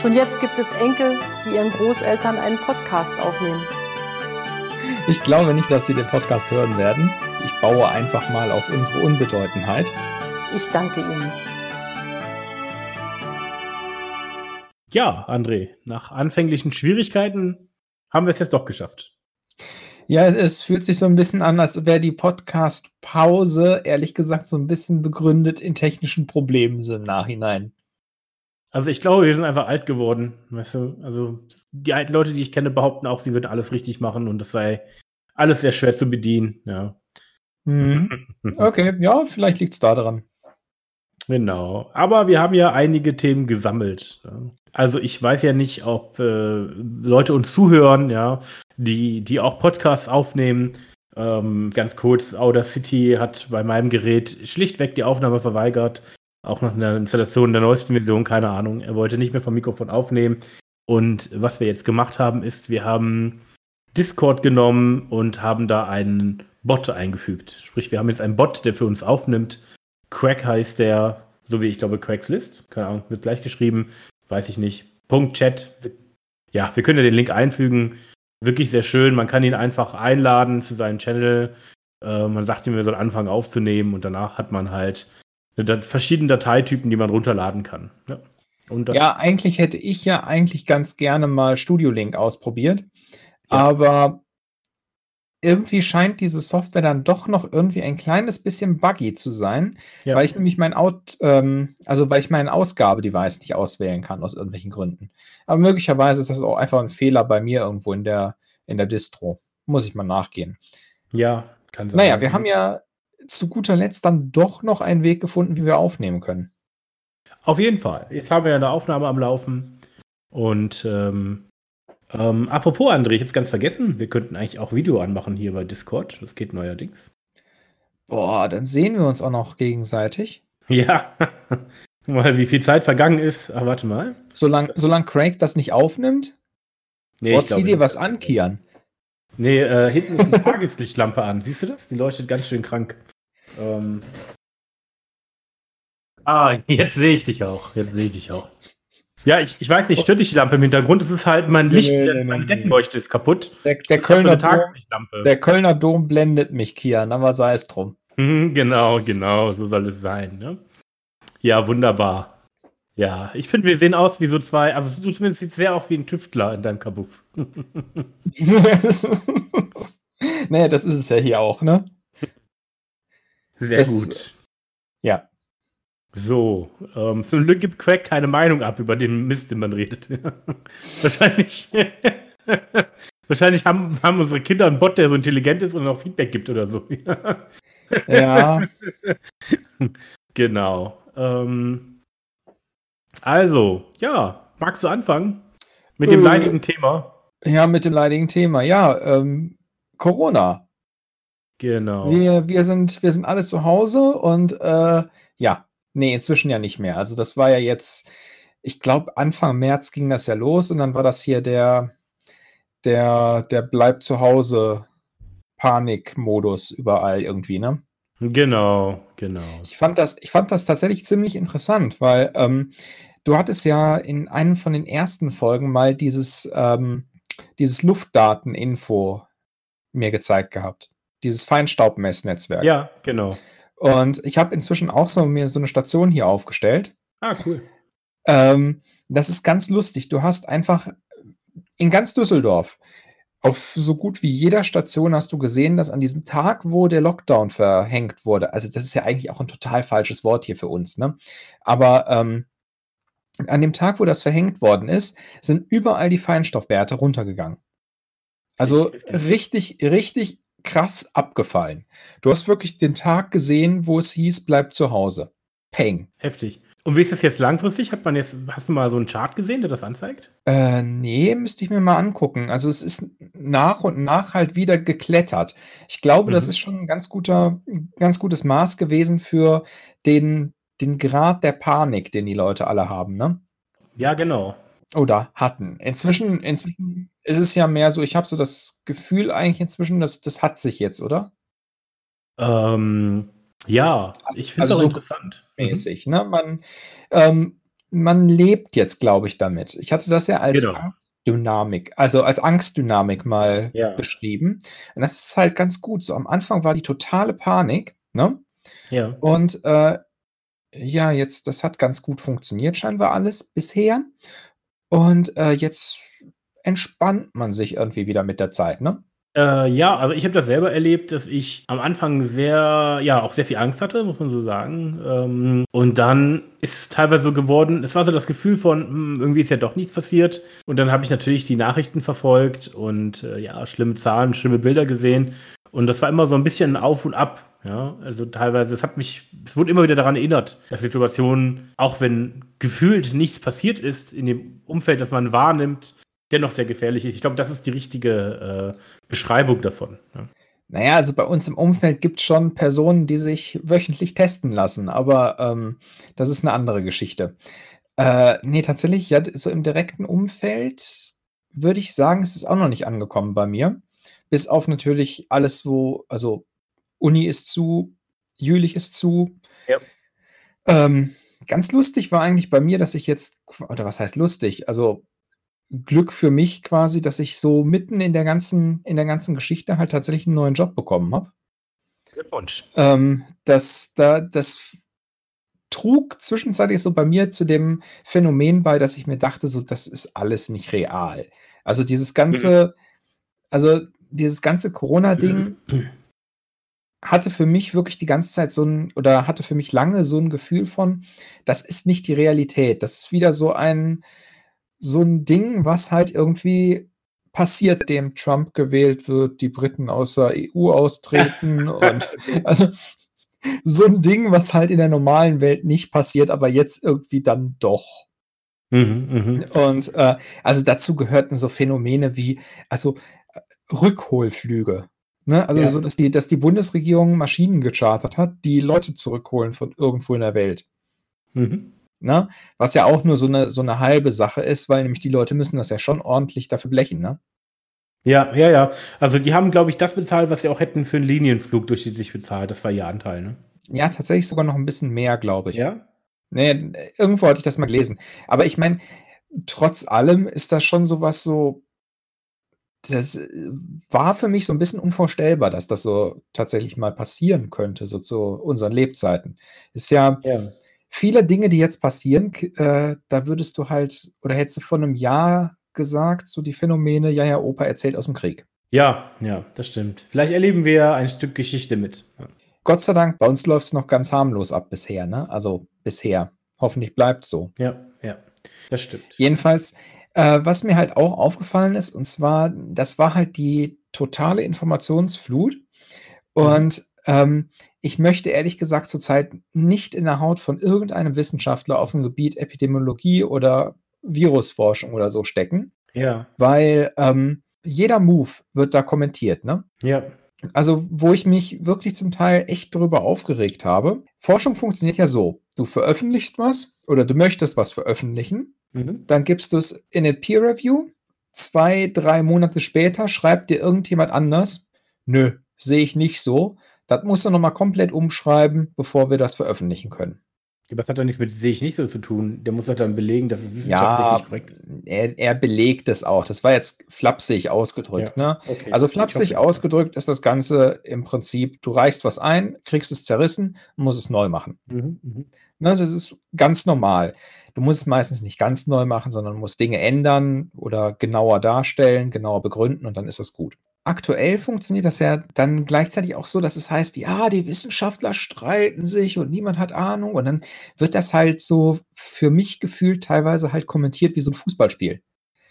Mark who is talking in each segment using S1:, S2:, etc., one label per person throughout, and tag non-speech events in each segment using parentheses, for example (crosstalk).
S1: Schon jetzt gibt es Enkel, die ihren Großeltern einen Podcast aufnehmen.
S2: Ich glaube nicht, dass sie den Podcast hören werden. Ich baue einfach mal auf unsere Unbedeutendheit.
S1: Ich danke Ihnen.
S3: Ja, André, nach anfänglichen Schwierigkeiten haben wir es jetzt doch geschafft.
S2: Ja, es, es fühlt sich so ein bisschen an, als wäre die Podcast-Pause, ehrlich gesagt, so ein bisschen begründet in technischen Problemen so im Nachhinein.
S3: Also ich glaube, wir sind einfach alt geworden. Weißt du? Also die alten Leute, die ich kenne, behaupten auch, sie würden alles richtig machen und das sei alles sehr schwer zu bedienen. Ja.
S2: Mhm. (laughs) Okay, ja, vielleicht liegt es da dran.
S3: Genau. Aber wir haben ja einige Themen gesammelt. Also ich weiß ja nicht, ob äh, Leute uns zuhören, ja, die, die auch Podcasts aufnehmen. Ähm, ganz kurz, Audacity hat bei meinem Gerät schlichtweg die Aufnahme verweigert. Auch nach einer Installation der neuesten Version, keine Ahnung. Er wollte nicht mehr vom Mikrofon aufnehmen. Und was wir jetzt gemacht haben, ist, wir haben Discord genommen und haben da einen Bot eingefügt. Sprich, wir haben jetzt einen Bot, der für uns aufnimmt. Quack heißt der, so wie ich glaube, Quacks List. Keine Ahnung, wird gleich geschrieben. Weiß ich nicht. Punkt Chat. Ja, wir können ja den Link einfügen wirklich sehr schön. Man kann ihn einfach einladen zu seinem Channel. Äh, man sagt ihm, er soll anfangen aufzunehmen und danach hat man halt verschiedene Dateitypen, die man runterladen kann.
S2: Ja. ja, eigentlich hätte ich ja eigentlich ganz gerne mal Studio Link ausprobiert. Ja. Aber irgendwie scheint diese Software dann doch noch irgendwie ein kleines bisschen buggy zu sein, ja. weil ich nämlich mein Out, ähm, also weil ich mein Ausgabedevice nicht auswählen kann aus irgendwelchen Gründen. Aber möglicherweise ist das auch einfach ein Fehler bei mir irgendwo in der, in der Distro. Muss ich mal nachgehen.
S3: Ja, kann sein.
S2: Naja, wir haben ja zu guter Letzt dann doch noch einen Weg gefunden, wie wir aufnehmen können.
S3: Auf jeden Fall. Jetzt haben wir ja eine Aufnahme am Laufen. Und ähm, ähm, apropos, André, ich hab's ganz vergessen. Wir könnten eigentlich auch Video anmachen hier bei Discord. Das geht neuerdings.
S2: Boah, dann sehen wir uns auch noch gegenseitig. (laughs)
S3: Ja. mal, wie viel Zeit vergangen ist. Ach, warte mal.
S2: Solange solang Craig das nicht aufnimmt? Nee, Boah, zieh dir was an, Kian.
S3: Nee, äh, hinten ist eine Tageslichtlampe an. Siehst du das? Die leuchtet ganz schön krank. Ähm. Ah, jetzt sehe ich dich auch. Jetzt sehe ich dich auch. Ja, ich, ich weiß nicht, stört dich die Lampe im Hintergrund? Es ist halt mein Licht, nee, nee, meine Deckenleuchte ist kaputt.
S2: Der, der Kölner Dom, der Kölner Dom blendet mich, Kian, aber sei es drum.
S3: Mhm, genau, genau, so soll es sein. Ne? Ja, wunderbar. Ja, ich finde, wir sehen aus wie so zwei, also du zumindest siehst sehr aus wie ein Tüftler in deinem Kabuff. (laughs)
S2: naja, das ist es ja hier auch, ne?
S3: Sehr das, gut.
S2: Ja.
S3: So, ähm, zum Glück gibt Quack keine Meinung ab über den Mist, den man redet. (laughs) wahrscheinlich, (laughs) wahrscheinlich haben, haben unsere Kinder einen Bot, der so intelligent ist und auch Feedback gibt oder so.
S2: ja.
S3: Genau. Ähm, also, ja, magst du anfangen mit dem äh, leidigen Thema?
S2: Ja, mit dem leidigen Thema. Ja, ähm, Corona.
S3: Genau.
S2: Wir, wir, sind, wir sind alle zu Hause und äh, ja, Nee, inzwischen ja nicht mehr. Also das war ja jetzt, ich glaube, Anfang März ging das ja los und dann war das hier der, der, der bleibt zu Hause Panikmodus überall irgendwie, ne?
S3: Genau, genau.
S2: Ich fand das, ich fand das tatsächlich ziemlich interessant, weil ähm, du hattest ja in einem von den ersten Folgen mal dieses, ähm, dieses Luftdateninfo mir gezeigt gehabt. Dieses Feinstaubmessnetzwerk.
S3: Ja, genau.
S2: Und ich habe inzwischen auch so mir so eine Station hier aufgestellt.
S3: Ah, cool.
S2: Ähm, das ist ganz lustig. Du hast einfach in ganz Düsseldorf auf so gut wie jeder Station hast du gesehen, dass an diesem Tag, wo der Lockdown verhängt wurde, also das ist ja eigentlich auch ein total falsches Wort hier für uns, ne? Aber ähm, an dem Tag, wo das verhängt worden ist, sind überall die Feinstoffwerte runtergegangen. Also richtig, richtig krass abgefallen. Du hast wirklich den Tag gesehen, wo es hieß, bleib zu Hause. Peng.
S3: Heftig. Und wie ist das jetzt langfristig? Hat man jetzt, hast du mal so einen Chart gesehen, der das anzeigt?
S2: Äh, nee, müsste ich mir mal angucken. Also es ist nach und nach halt wieder geklettert. Ich glaube, mhm. das ist schon ein ganz guter, ganz gutes Maß gewesen für den, den Grad der Panik, den die Leute alle haben, ne?
S3: Ja, genau.
S2: Oder hatten. Inzwischen, inzwischen ist es ja mehr so, ich habe so das Gefühl eigentlich inzwischen, dass das hat sich jetzt, oder?
S3: Ähm, ja,
S2: also, ich finde es also so interessant. Mhm. Mäßig, mhm. ne? Man, ähm, man lebt jetzt, glaube ich, damit. Ich hatte das ja als
S3: Genau.
S2: Angstdynamik, also als Angstdynamik mal
S3: Ja.
S2: beschrieben. Und das ist halt ganz gut. So am Anfang war die totale Panik, ne?
S3: Ja.
S2: Und äh, ja, jetzt, das hat ganz gut funktioniert, scheinbar alles bisher. Und äh, jetzt entspannt man sich irgendwie wieder mit der Zeit, ne?
S3: Äh, ja, also ich habe das selber erlebt, dass ich am Anfang sehr, ja, auch sehr viel Angst hatte, muss man so sagen. Ähm, und dann ist es teilweise so geworden, es war so das Gefühl von, hm, irgendwie ist ja doch nichts passiert. Und dann habe ich natürlich die Nachrichten verfolgt und äh, ja, schlimme Zahlen, schlimme Bilder gesehen. Und das war immer so ein bisschen auf und ab. Ja, also teilweise, es hat mich, es wurde immer wieder daran erinnert, dass Situationen, auch wenn gefühlt nichts passiert ist in dem Umfeld, das man wahrnimmt, dennoch sehr gefährlich ist. Ich glaube, das ist die richtige äh, Beschreibung davon. Ja.
S2: Naja, also bei uns im Umfeld gibt es schon Personen, die sich wöchentlich testen lassen, aber ähm, das ist eine andere Geschichte. Äh, nee, tatsächlich, ja, so im direkten Umfeld würde ich sagen, es ist auch noch nicht angekommen bei mir. Bis auf natürlich alles, wo, also Uni ist zu, Jülich ist zu.
S3: Ja.
S2: Ähm, ganz lustig war eigentlich bei mir, dass ich jetzt, oder was heißt lustig? Also Glück für mich quasi, dass ich so mitten in der ganzen, in der ganzen Geschichte halt tatsächlich einen neuen Job bekommen habe.
S3: Glückwunsch.
S2: Ähm, das, da, das trug zwischenzeitlich so bei mir zu dem Phänomen bei, dass ich mir dachte, so, das ist alles nicht real. Also dieses ganze, also dieses ganze Corona-Ding (clears throat) hatte für mich wirklich die ganze Zeit so ein, oder hatte für mich lange so ein Gefühl von, das ist nicht die Realität. Das ist wieder so ein, so ein Ding, was halt irgendwie passiert, dem Trump gewählt wird, die Briten aus der EU austreten (laughs) und also so ein Ding, was halt in der normalen Welt nicht passiert, aber jetzt irgendwie dann doch.
S3: Mhm, mhm.
S2: Und äh, also dazu gehörten so Phänomene wie, also äh, Rückholflüge. Ne? Also
S3: Ja.
S2: so, dass die, dass die Bundesregierung Maschinen gechartert hat, die Leute zurückholen von irgendwo in der Welt.
S3: Mhm.
S2: Ne? Was ja auch nur so eine, so eine halbe Sache ist, weil nämlich die Leute müssen das ja schon ordentlich dafür blechen, ne?
S3: Ja, ja, ja. Also die haben, glaube ich, das bezahlt, was sie auch hätten für einen Linienflug durchschnittlich bezahlt. Das war ihr Anteil, ne?
S2: Ja, tatsächlich sogar noch ein bisschen mehr, glaube ich.
S3: Ja.
S2: Nee, irgendwo hatte ich das mal gelesen. Aber ich meine, trotz allem ist das schon sowas so. Das äh, war für mich so ein bisschen unvorstellbar, dass das so tatsächlich mal passieren könnte, so zu unseren Lebzeiten. Ist ja
S3: Ja.
S2: viele Dinge, die jetzt passieren, äh, da würdest du halt, oder hättest du vor einem Jahr gesagt, so die Phänomene, ja, ja, Opa erzählt aus dem Krieg.
S3: Ja, ja, das stimmt. Vielleicht erleben wir ein Stück Geschichte mit. Ja.
S2: Gott sei Dank, bei uns läuft es noch ganz harmlos ab bisher, ne? Also bisher. Hoffentlich bleibt so.
S3: Ja, ja, das stimmt.
S2: Jedenfalls, äh, was mir halt auch aufgefallen ist, und zwar, das war halt die totale Informationsflut. Und ähm, ich möchte ehrlich gesagt zurzeit nicht in der Haut von irgendeinem Wissenschaftler auf dem Gebiet Epidemiologie oder Virusforschung oder so stecken,
S3: Ja,
S2: weil ähm, jeder Move wird da kommentiert, ne?
S3: ja,
S2: Also, wo ich mich wirklich zum Teil echt drüber aufgeregt habe. Forschung funktioniert ja so. Du veröffentlichst was oder du möchtest was veröffentlichen,
S3: mhm.
S2: dann gibst du es in eine Peer Review. Zwei, drei Monate später schreibt dir irgendjemand anders, nö, sehe ich nicht so. Das musst du nochmal komplett umschreiben, bevor wir das veröffentlichen können.
S3: Aber das hat doch nichts mit sehe ich nicht so zu tun. Der muss doch dann belegen, dass es wissenschaftlich
S2: Ja,
S3: nicht korrekt ist.
S2: er, er belegt es auch. Das war jetzt flapsig ausgedrückt. Ne?
S3: Okay.
S2: Also flapsig
S3: hoffe-
S2: ausgedrückt ist das Ganze im Prinzip, du reichst was ein, kriegst es zerrissen und musst es neu machen.
S3: Mhm, mhm.
S2: Ne, das ist ganz normal. Du musst es meistens nicht ganz neu machen, sondern musst Dinge ändern oder genauer darstellen, genauer begründen und dann ist das gut. Aktuell funktioniert das ja dann gleichzeitig auch so, dass es heißt, ja, die Wissenschaftler streiten sich und niemand hat Ahnung und dann wird das halt so für mich gefühlt teilweise halt kommentiert wie so ein Fußballspiel.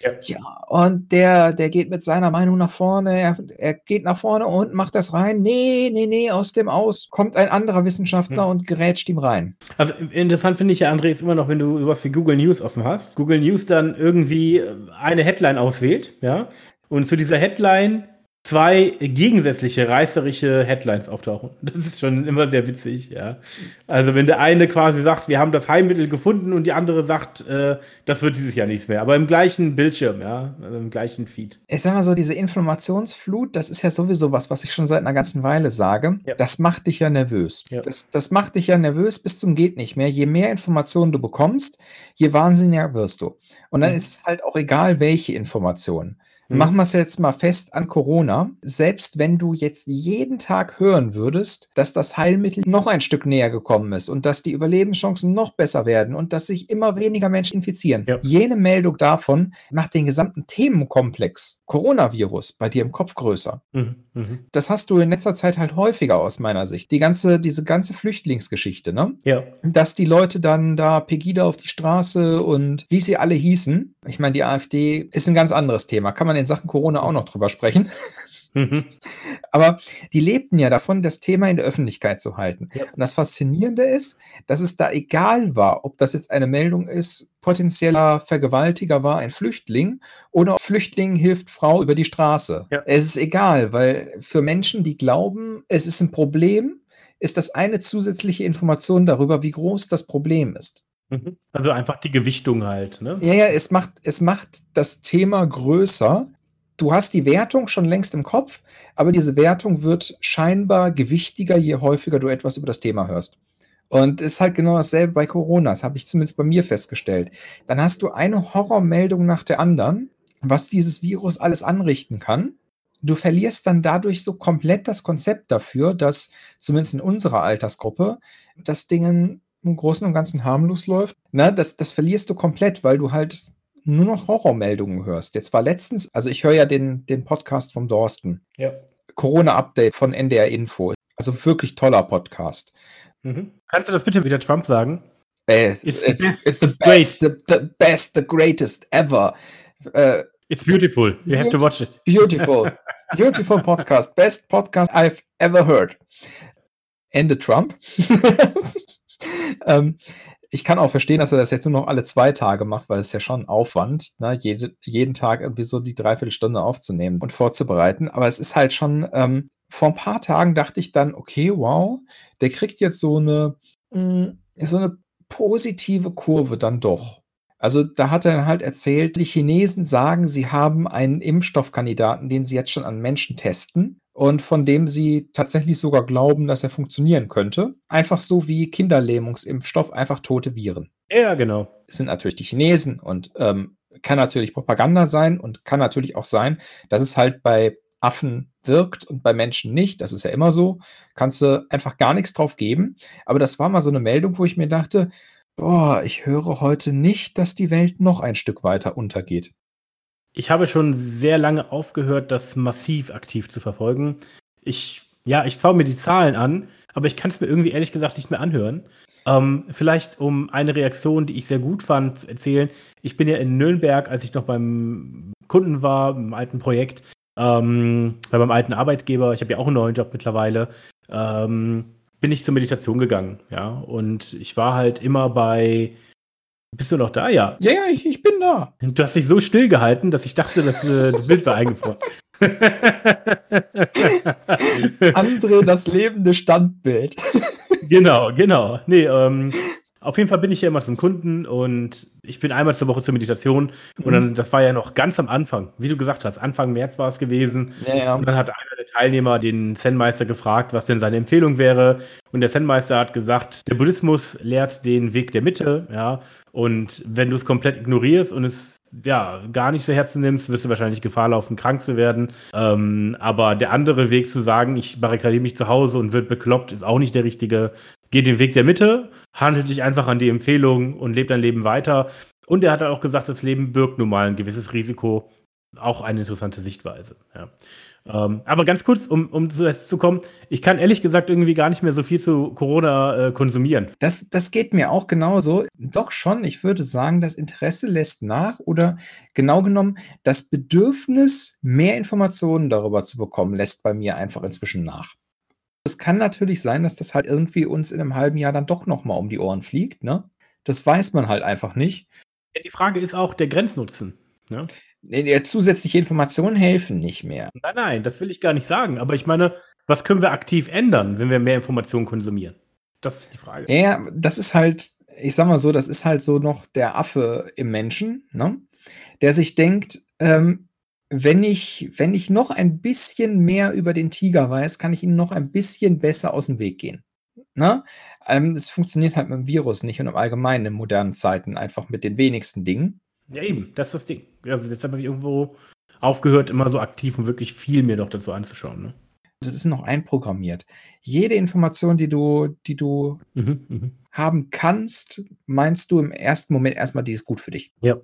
S3: Ja.
S2: Ja, und der, der geht mit seiner Meinung nach vorne, er, er geht nach vorne und macht das rein. Nee, nee, nee, aus dem Aus kommt ein anderer Wissenschaftler
S3: Hm.
S2: und gerätscht ihm rein.
S3: Also interessant finde ich ja, André, ist immer noch, wenn du sowas wie Google News offen hast, Google News dann irgendwie äh, eine Headline auswählt, ja, und zu dieser Headline zwei gegensätzliche reißerische Headlines auftauchen. (laughs) Das ist schon immer sehr witzig, ja. Also wenn der eine quasi sagt, wir haben das Heilmittel gefunden und die andere sagt, äh, das wird dieses Jahr nichts mehr. Aber im gleichen Bildschirm, ja, also im gleichen Feed.
S2: Ich sag mal so, diese Informationsflut, das ist ja sowieso was, was ich schon seit einer ganzen Weile sage. Ja. Das macht dich ja nervös. Ja. Das, das macht dich ja nervös bis zum geht nicht mehr. Je mehr Informationen du bekommst, je wahnsinniger wirst du. Und dann mhm. ist es halt auch egal, welche Informationen. Mhm. Machen wir es jetzt mal fest an Corona. Selbst wenn du jetzt jeden Tag hören würdest, dass das Heilmittel noch ein Stück näher gekommen ist und dass die Überlebenschancen noch besser werden und dass sich immer weniger Menschen infizieren. Ja. Jene Meldung davon macht den gesamten Themenkomplex Coronavirus bei dir im Kopf größer. Mhm. Mhm. Das hast du in letzter Zeit halt häufiger aus meiner Sicht. Die ganze, diese ganze Flüchtlingsgeschichte, ne?
S3: Ja.
S2: Dass die Leute dann da Pegida auf die Straße und wie sie alle hießen. Ich meine, die AfD ist ein ganz anderes Thema. Kann man in Sachen Corona auch noch drüber sprechen. Mhm. Aber die lebten ja davon, das Thema in der Öffentlichkeit zu halten. Ja. Und das Faszinierende ist, dass es da egal war, ob das jetzt eine Meldung ist, potenzieller Vergewaltiger war ein Flüchtling oder Flüchtling hilft Frau über die Straße. Ja. Es ist egal, weil für Menschen, die glauben, es ist ein Problem, ist das eine zusätzliche Information darüber, wie groß das Problem ist.
S3: Mhm. Also einfach die Gewichtung halt. Ne?
S2: Ja, ja, es macht, es macht das Thema größer, du hast die Wertung schon längst im Kopf, aber diese Wertung wird scheinbar gewichtiger, je häufiger du etwas über das Thema hörst. Und es ist halt genau dasselbe bei Corona, das habe ich zumindest bei mir festgestellt. Dann hast du eine Horrormeldung nach der anderen, was dieses Virus alles anrichten kann. Du verlierst dann dadurch so komplett das Konzept dafür, dass zumindest in unserer Altersgruppe das Ding im Großen und Ganzen harmlos läuft. Na, das, das verlierst du komplett, weil du halt nur noch Horrormeldungen hörst. Jetzt war letztens, also ich höre ja den, den Podcast vom Dorsten.
S3: Ja.
S2: Corona-Update von NDR Info. Also wirklich toller Podcast.
S3: Mhm. Kannst du das bitte wieder Trump sagen?
S2: It's, it's, it's, it's the best, the, the, best, the greatest ever.
S3: Uh, it's beautiful. You have to watch it.
S2: Beautiful. (laughs) Beautiful podcast. Best podcast I've ever heard. Ende Trump. (laughs) ähm, ich kann auch verstehen, dass er das jetzt nur noch alle zwei Tage macht, weil es ja schon Aufwand, ne? Jede, jeden Tag irgendwie so die Dreiviertelstunde aufzunehmen und vorzubereiten. Aber es ist halt schon, ähm, vor ein paar Tagen dachte ich dann, okay, wow, der kriegt jetzt so eine, mh, mm, so eine positive Kurve dann doch. Also da hat er dann halt erzählt, die Chinesen sagen, sie haben einen Impfstoffkandidaten, den sie jetzt schon an Menschen testen und von dem sie tatsächlich sogar glauben, dass er funktionieren könnte. Einfach so wie Kinderlähmungsimpfstoff, einfach tote Viren.
S3: Ja, genau.
S2: Es sind natürlich die Chinesen und ähm, kann natürlich Propaganda sein und kann natürlich auch sein, dass es halt bei Affen wirkt und bei Menschen nicht. Das ist ja immer so. Kannst du einfach gar nichts drauf geben. Aber das war mal so eine Meldung, wo ich mir dachte, boah, ich höre heute nicht, dass die Welt noch ein Stück weiter untergeht.
S3: Ich habe schon sehr lange aufgehört, das massiv aktiv zu verfolgen. Ich, ja, ich schaue mir die Zahlen an, aber ich kann es mir irgendwie ehrlich gesagt nicht mehr anhören. Ähm, vielleicht um eine Reaktion, die ich sehr gut fand, zu erzählen. Ich bin ja in Nürnberg, als ich noch beim Kunden war, im alten Projekt, ähm, bei meinem alten Arbeitgeber, ich habe ja auch einen neuen Job mittlerweile, ähm, bin ich zur Meditation gegangen, ja. Und ich war halt immer bei bist du noch da? Ja.
S2: Ja, ja, ich, ich bin da.
S3: Du hast dich so still gehalten, dass ich dachte, dass, äh, das Bild war eingefroren. (laughs)
S2: André, das lebende Standbild.
S3: genau, genau. Nee, ähm, auf jeden Fall bin ich ja immer zum Kunden und ich bin einmal zur Woche zur Meditation. Mhm. Und dann, das war ja noch ganz am Anfang, wie du gesagt hast, Anfang März war es gewesen.
S2: Ja, ja.
S3: Und dann hat einer der Teilnehmer den Zen-Meister gefragt, was denn seine Empfehlung wäre. Und der Zen-Meister hat gesagt, der Buddhismus lehrt den Weg der Mitte, ja. Und wenn du es komplett ignorierst und es ja, gar nicht zu Herzen nimmst, wirst du wahrscheinlich Gefahr laufen, krank zu werden. Ähm, aber der andere Weg zu sagen, ich barrikadiere mich zu Hause und wird bekloppt, ist auch nicht der richtige. Geh den Weg der Mitte, handel dich einfach an die Empfehlung und lebe dein Leben weiter. Und er hat auch gesagt, das Leben birgt nun mal ein gewisses Risiko. Auch eine interessante Sichtweise. Ja. Ähm, aber ganz kurz, um, um zu, zu kommen, ich kann ehrlich gesagt irgendwie gar nicht mehr so viel zu Corona äh, konsumieren.
S2: Das, das geht mir auch genauso. Doch schon, ich würde sagen, das Interesse lässt nach oder genau genommen, das Bedürfnis, mehr Informationen darüber zu bekommen, lässt bei mir einfach inzwischen nach. Es kann natürlich sein, dass das halt irgendwie uns in einem halben Jahr dann doch nochmal um die Ohren fliegt, ne? Das weiß man halt einfach nicht.
S3: Ja, die Frage ist auch der Grenznutzen. Ne?
S2: Nee, zusätzliche Informationen helfen nicht mehr.
S3: Nein, nein, das will ich gar nicht sagen. Aber ich meine, was können wir aktiv ändern, wenn wir mehr Informationen konsumieren? Das ist die Frage.
S2: Ja, das ist halt, ich sag mal so, das ist halt so noch der Affe im Menschen, ne? der sich denkt, ähm, wenn ich, wenn ich noch ein bisschen mehr über den Tiger weiß, kann ich ihn noch ein bisschen besser aus dem Weg gehen. Ne? Ähm, es funktioniert halt mit dem Virus nicht und im Allgemeinen in modernen Zeiten einfach mit den wenigsten Dingen.
S3: Ja, eben, das ist das Ding. Also deshalb habe ich irgendwo aufgehört, immer so aktiv und wirklich viel mir noch dazu anzuschauen. Ne?
S2: Das ist noch einprogrammiert. Jede Information, die du, die du
S3: Mhm, mhm.
S2: haben kannst, meinst du im ersten Moment erstmal, die ist gut für dich.
S3: Ja.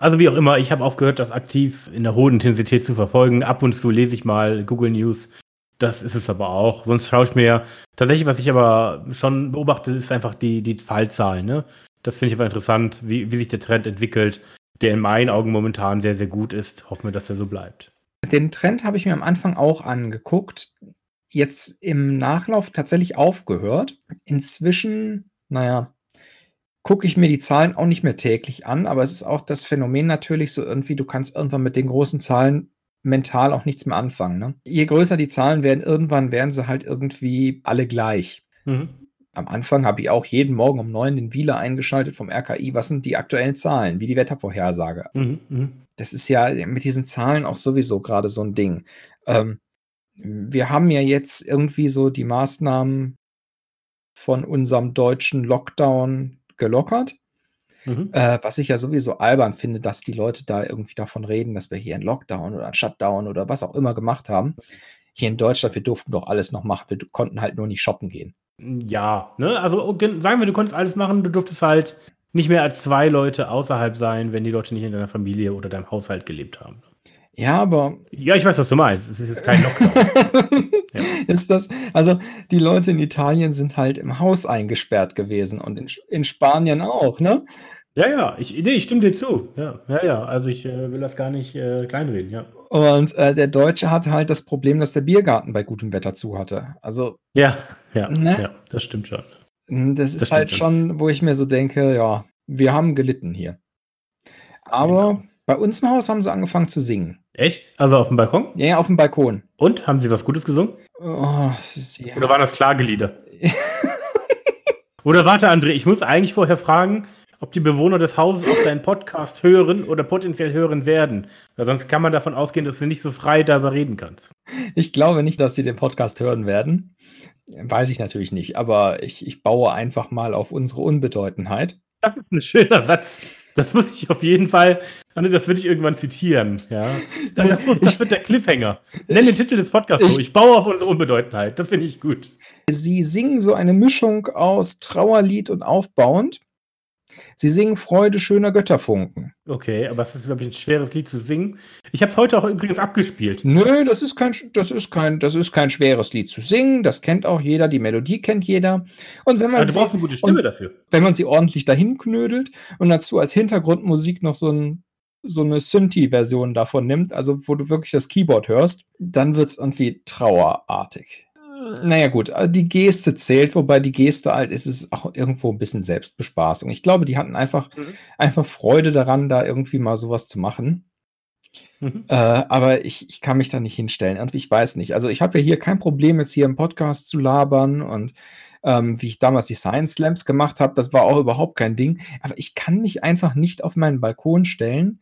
S3: Also wie auch immer, ich habe aufgehört, das aktiv in der hohen Intensität zu verfolgen. Ab und zu lese ich mal Google News. Das ist es aber auch. Sonst schaue ich mir tatsächlich, was ich aber schon beobachte, ist einfach die, die Fallzahlen. Ne? Das finde ich aber interessant, wie, wie sich der Trend entwickelt, der in meinen Augen momentan sehr, sehr gut ist. Hoffen wir, dass er so bleibt.
S2: Den Trend habe ich mir am Anfang auch angeguckt. Jetzt im Nachlauf tatsächlich aufgehört. Inzwischen, naja, gucke ich mir die Zahlen auch nicht mehr täglich an, aber es ist auch das Phänomen natürlich so irgendwie, du kannst irgendwann mit den großen Zahlen mental auch nichts mehr anfangen. Ne? Je größer die Zahlen werden, irgendwann werden sie halt irgendwie alle gleich.
S3: Mhm.
S2: Am Anfang habe ich auch jeden Morgen um neun den Wieler eingeschaltet vom RKI. Was sind die aktuellen Zahlen? Wie die Wettervorhersage.
S3: Mhm. Mhm.
S2: Das ist ja mit diesen Zahlen auch sowieso gerade so ein Ding. Ähm, wir haben ja jetzt irgendwie so die Maßnahmen von unserem deutschen Lockdown gelockert.
S3: Mhm.
S2: Äh, was ich ja sowieso albern finde, dass die Leute da irgendwie davon reden, dass wir hier einen Lockdown oder einen Shutdown oder was auch immer gemacht haben. Hier in Deutschland, wir durften doch alles noch machen. Wir konnten halt nur nicht shoppen gehen.
S3: Ja, ne? Also gen- sagen wir, du konntest alles machen, du durftest halt nicht mehr als zwei Leute außerhalb sein, wenn die Leute nicht in deiner Familie oder deinem Haushalt gelebt haben.
S2: Ja, aber
S3: Ja, ich weiß, was du meinst. Es ist jetzt kein Lockdown. (laughs) Ja.
S2: ist das, also die Leute in Italien sind halt im Haus eingesperrt gewesen und in, in Spanien auch, ne?
S3: ja, ja, ich, nee, ich stimme dir zu. Ja, ja, ja. Also ich äh, will das gar nicht äh, kleinreden, ja.
S2: Und äh, der Deutsche hatte halt das Problem, dass der Biergarten bei gutem Wetter zu hatte. Also
S3: Ja, ja,
S2: Ne?
S3: ja, das stimmt schon.
S2: mh, das ist
S3: Das
S2: halt schon, wo ich mir so denke, ja, wir haben gelitten hier. Aber
S3: Genau.
S2: Bei uns im Haus haben sie angefangen zu singen.
S3: Echt? Also auf dem Balkon?
S2: Ja, ja, auf dem Balkon.
S3: Und? Haben sie was Gutes gesungen?
S2: Oh, sie,
S3: Oder waren das Klagelieder? (laughs) Oder warte, André, ich muss eigentlich vorher fragen, ob die Bewohner des Hauses auch deinen Podcast hören oder potenziell hören werden. Weil sonst kann man davon ausgehen, dass du nicht so frei darüber reden kannst.
S2: Ich glaube nicht, dass sie den Podcast hören werden. Weiß ich natürlich nicht, aber ich, ich baue einfach mal auf unsere Unbedeutendheit.
S3: Das ist ein schöner Satz. Das muss ich auf jeden Fall, das würde ich irgendwann zitieren. Ja. Das, muss, das wird der Cliffhanger. Nenn den Titel des Podcasts so.
S2: Ich
S3: baue auf unsere Unbedeutendheit. Das finde ich gut.
S2: Sie singen so eine Mischung aus Trauerlied und aufbauend. Sie singen Freude schöner Götterfunken.
S3: Okay, aber es ist, glaube ich, ein schweres Lied zu singen. Ich habe es heute auch übrigens abgespielt.
S2: Nö, das ist kein, das ist kein, das ist kein schweres Lied zu singen. Das kennt auch jeder. Die Melodie kennt jeder. Und wenn man,
S3: du
S2: sie,
S3: brauchst eine gute Stimme
S2: und-
S3: dafür.
S2: wenn man sie ordentlich dahin knödelt und dazu als Hintergrundmusik noch so, ein, so eine Synthi-Version davon nimmt, also wo du wirklich das Keyboard hörst, dann wird es irgendwie trauerartig. Naja, gut, äh, die Geste zählt, wobei die Geste halt ist es auch irgendwo ein bisschen Selbstbespaßung. Ich glaube, die hatten einfach,
S3: Mhm.
S2: einfach Freude daran, da irgendwie mal sowas zu machen.
S3: Mhm.
S2: Äh, aber ich, ich kann mich da nicht hinstellen. Und ich weiß nicht. Also ich habe ja hier kein Problem, jetzt hier im Podcast zu labern und ähm, wie ich damals die Science Slams gemacht habe, das war auch überhaupt kein Ding. Aber ich kann mich einfach nicht auf meinen Balkon stellen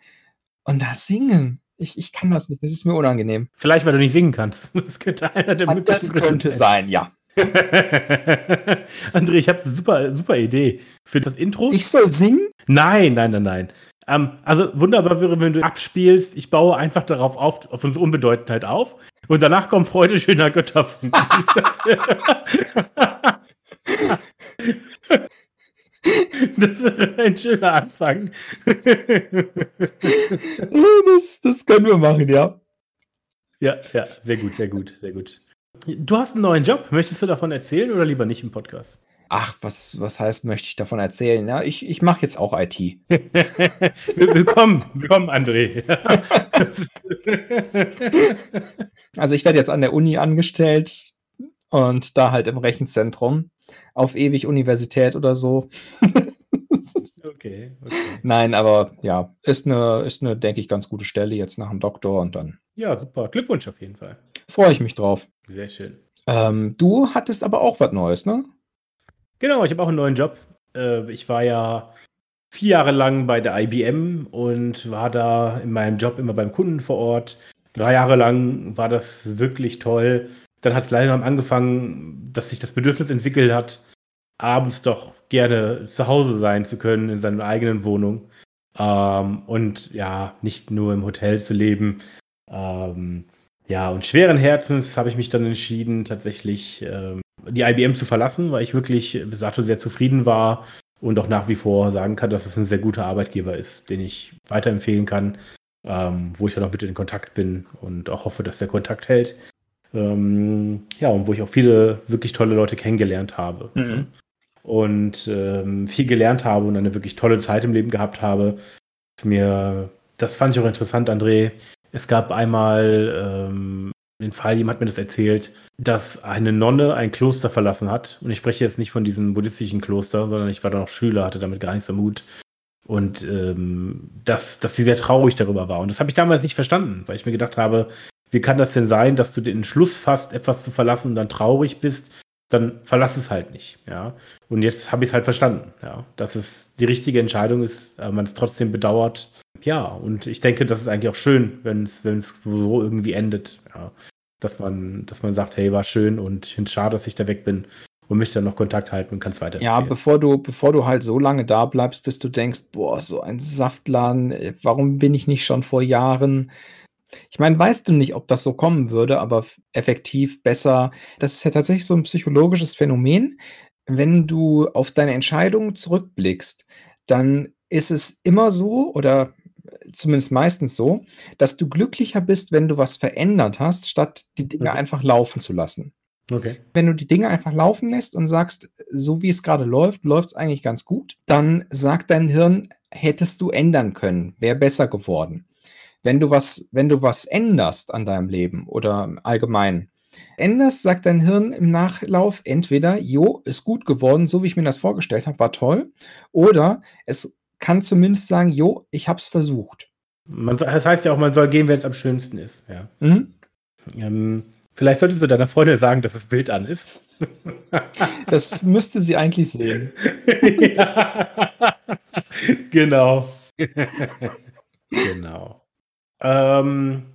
S2: und da singen. Ich, ich kann das nicht. Das ist mir unangenehm.
S3: Vielleicht, weil du nicht singen kannst. (laughs) Das könnte einer der
S2: Ah,
S3: möglichen
S2: Das könnte sein, ja. (laughs)
S3: André, ich habe eine super, super Idee für das Intro.
S2: Ich soll singen?
S3: nein, nein, nein, nein. Ähm, also wunderbar wäre, wenn du abspielst. Ich baue einfach darauf auf, auf unsere Unbedeutendheit auf. Und danach kommt Freude schöner Götterfunken. (laughs) Das wäre ein schöner Anfang.
S2: Das, das können wir machen, ja.
S3: Ja, ja, sehr gut, sehr gut, sehr gut. Du hast einen neuen Job. Möchtest du davon erzählen oder lieber nicht im Podcast?
S2: Ach, was, was heißt, möchte ich davon erzählen? Ja, ich, ich mache jetzt auch IT. (laughs)
S3: willkommen, willkommen, André. (laughs)
S2: Also ich werde jetzt an der Uni angestellt und da halt im Rechenzentrum auf ewig Universität oder so. (laughs) okay, okay. Nein, aber ja, ist eine, ist eine, denke ich, ganz gute Stelle jetzt nach dem Doktor und dann.
S3: Ja, super. Glückwunsch auf jeden Fall.
S2: Freue ich mich drauf.
S3: Sehr schön.
S2: Ähm, du hattest aber auch was Neues, ne?
S3: Genau, ich habe auch einen neuen Job. Äh, ich war ja vier Jahre lang bei der IBM und war da in meinem Job immer beim Kunden vor Ort. Drei Jahre lang war das wirklich toll. Dann hat es leider angefangen, dass sich das Bedürfnis entwickelt hat, abends doch gerne zu Hause sein zu können in seiner eigenen Wohnung. Ähm, und ja, nicht nur im Hotel zu leben. Ähm, ja, und schweren Herzens habe ich mich dann entschieden, tatsächlich ähm, die IBM zu verlassen, weil ich wirklich bis dato sehr zufrieden war und auch nach wie vor sagen kann, dass es ein sehr guter Arbeitgeber ist, den ich weiterempfehlen kann, ähm, wo ich dann auch mit in Kontakt bin und auch hoffe, dass der Kontakt hält. Ähm, ja, und wo ich auch viele wirklich tolle Leute kennengelernt habe. Mhm. Und ähm, viel gelernt habe und eine wirklich tolle Zeit im Leben gehabt habe. Mir, das fand ich auch interessant, André. Es gab einmal ähm, den Fall, jemand hat mir das erzählt, dass eine Nonne ein Kloster verlassen hat. Und ich spreche jetzt nicht von diesem buddhistischen Kloster, sondern ich war da noch Schüler, hatte damit gar nichts so Mut. Und ähm, dass, dass sie sehr traurig darüber war. Und das habe ich damals nicht verstanden, weil ich mir gedacht habe, wie kann das denn sein, dass du den Entschluss fasst, etwas zu verlassen und dann traurig bist? Dann verlass es halt nicht, ja. Und jetzt habe ich es halt verstanden, ja, dass es die richtige Entscheidung ist, man es trotzdem bedauert. Ja, und ich denke, das ist eigentlich auch schön, wenn es so irgendwie endet, ja. Dass man, dass man sagt, hey, war schön und ich finde es schade, dass ich da weg bin und möchte dann noch Kontakt halten und kann es weiter.
S2: Ja, bevor du, bevor du halt so lange da bleibst, bis du denkst, boah, so ein Saftladen, warum bin ich nicht schon vor Jahren ich meine, weißt du nicht, ob das so kommen würde, aber effektiv besser. Das ist ja tatsächlich so ein psychologisches Phänomen. Wenn du auf deine Entscheidungen zurückblickst, dann ist es immer so oder zumindest meistens so, dass du glücklicher bist, wenn du was verändert hast, statt die Dinge okay. einfach laufen zu lassen. Okay. Wenn du die Dinge einfach laufen lässt und sagst, so wie es gerade läuft, läuft es eigentlich ganz gut, dann sagt dein Hirn, hättest du ändern können, wäre besser geworden wenn du was, wenn du was änderst an deinem Leben oder allgemein, änderst, sagt dein Hirn im Nachlauf entweder, jo, ist gut geworden, so wie ich mir das vorgestellt habe, war toll, oder es kann zumindest sagen, jo, ich habe es versucht.
S3: Man, das heißt ja auch, man soll gehen, wenn es am schönsten ist. Ja. Mhm. Ähm, vielleicht solltest du deiner Freundin sagen, dass das Bild an ist. (laughs) (laughs)
S2: das müsste sie eigentlich sehen.
S3: ja. (laughs) Genau. genau. Ähm,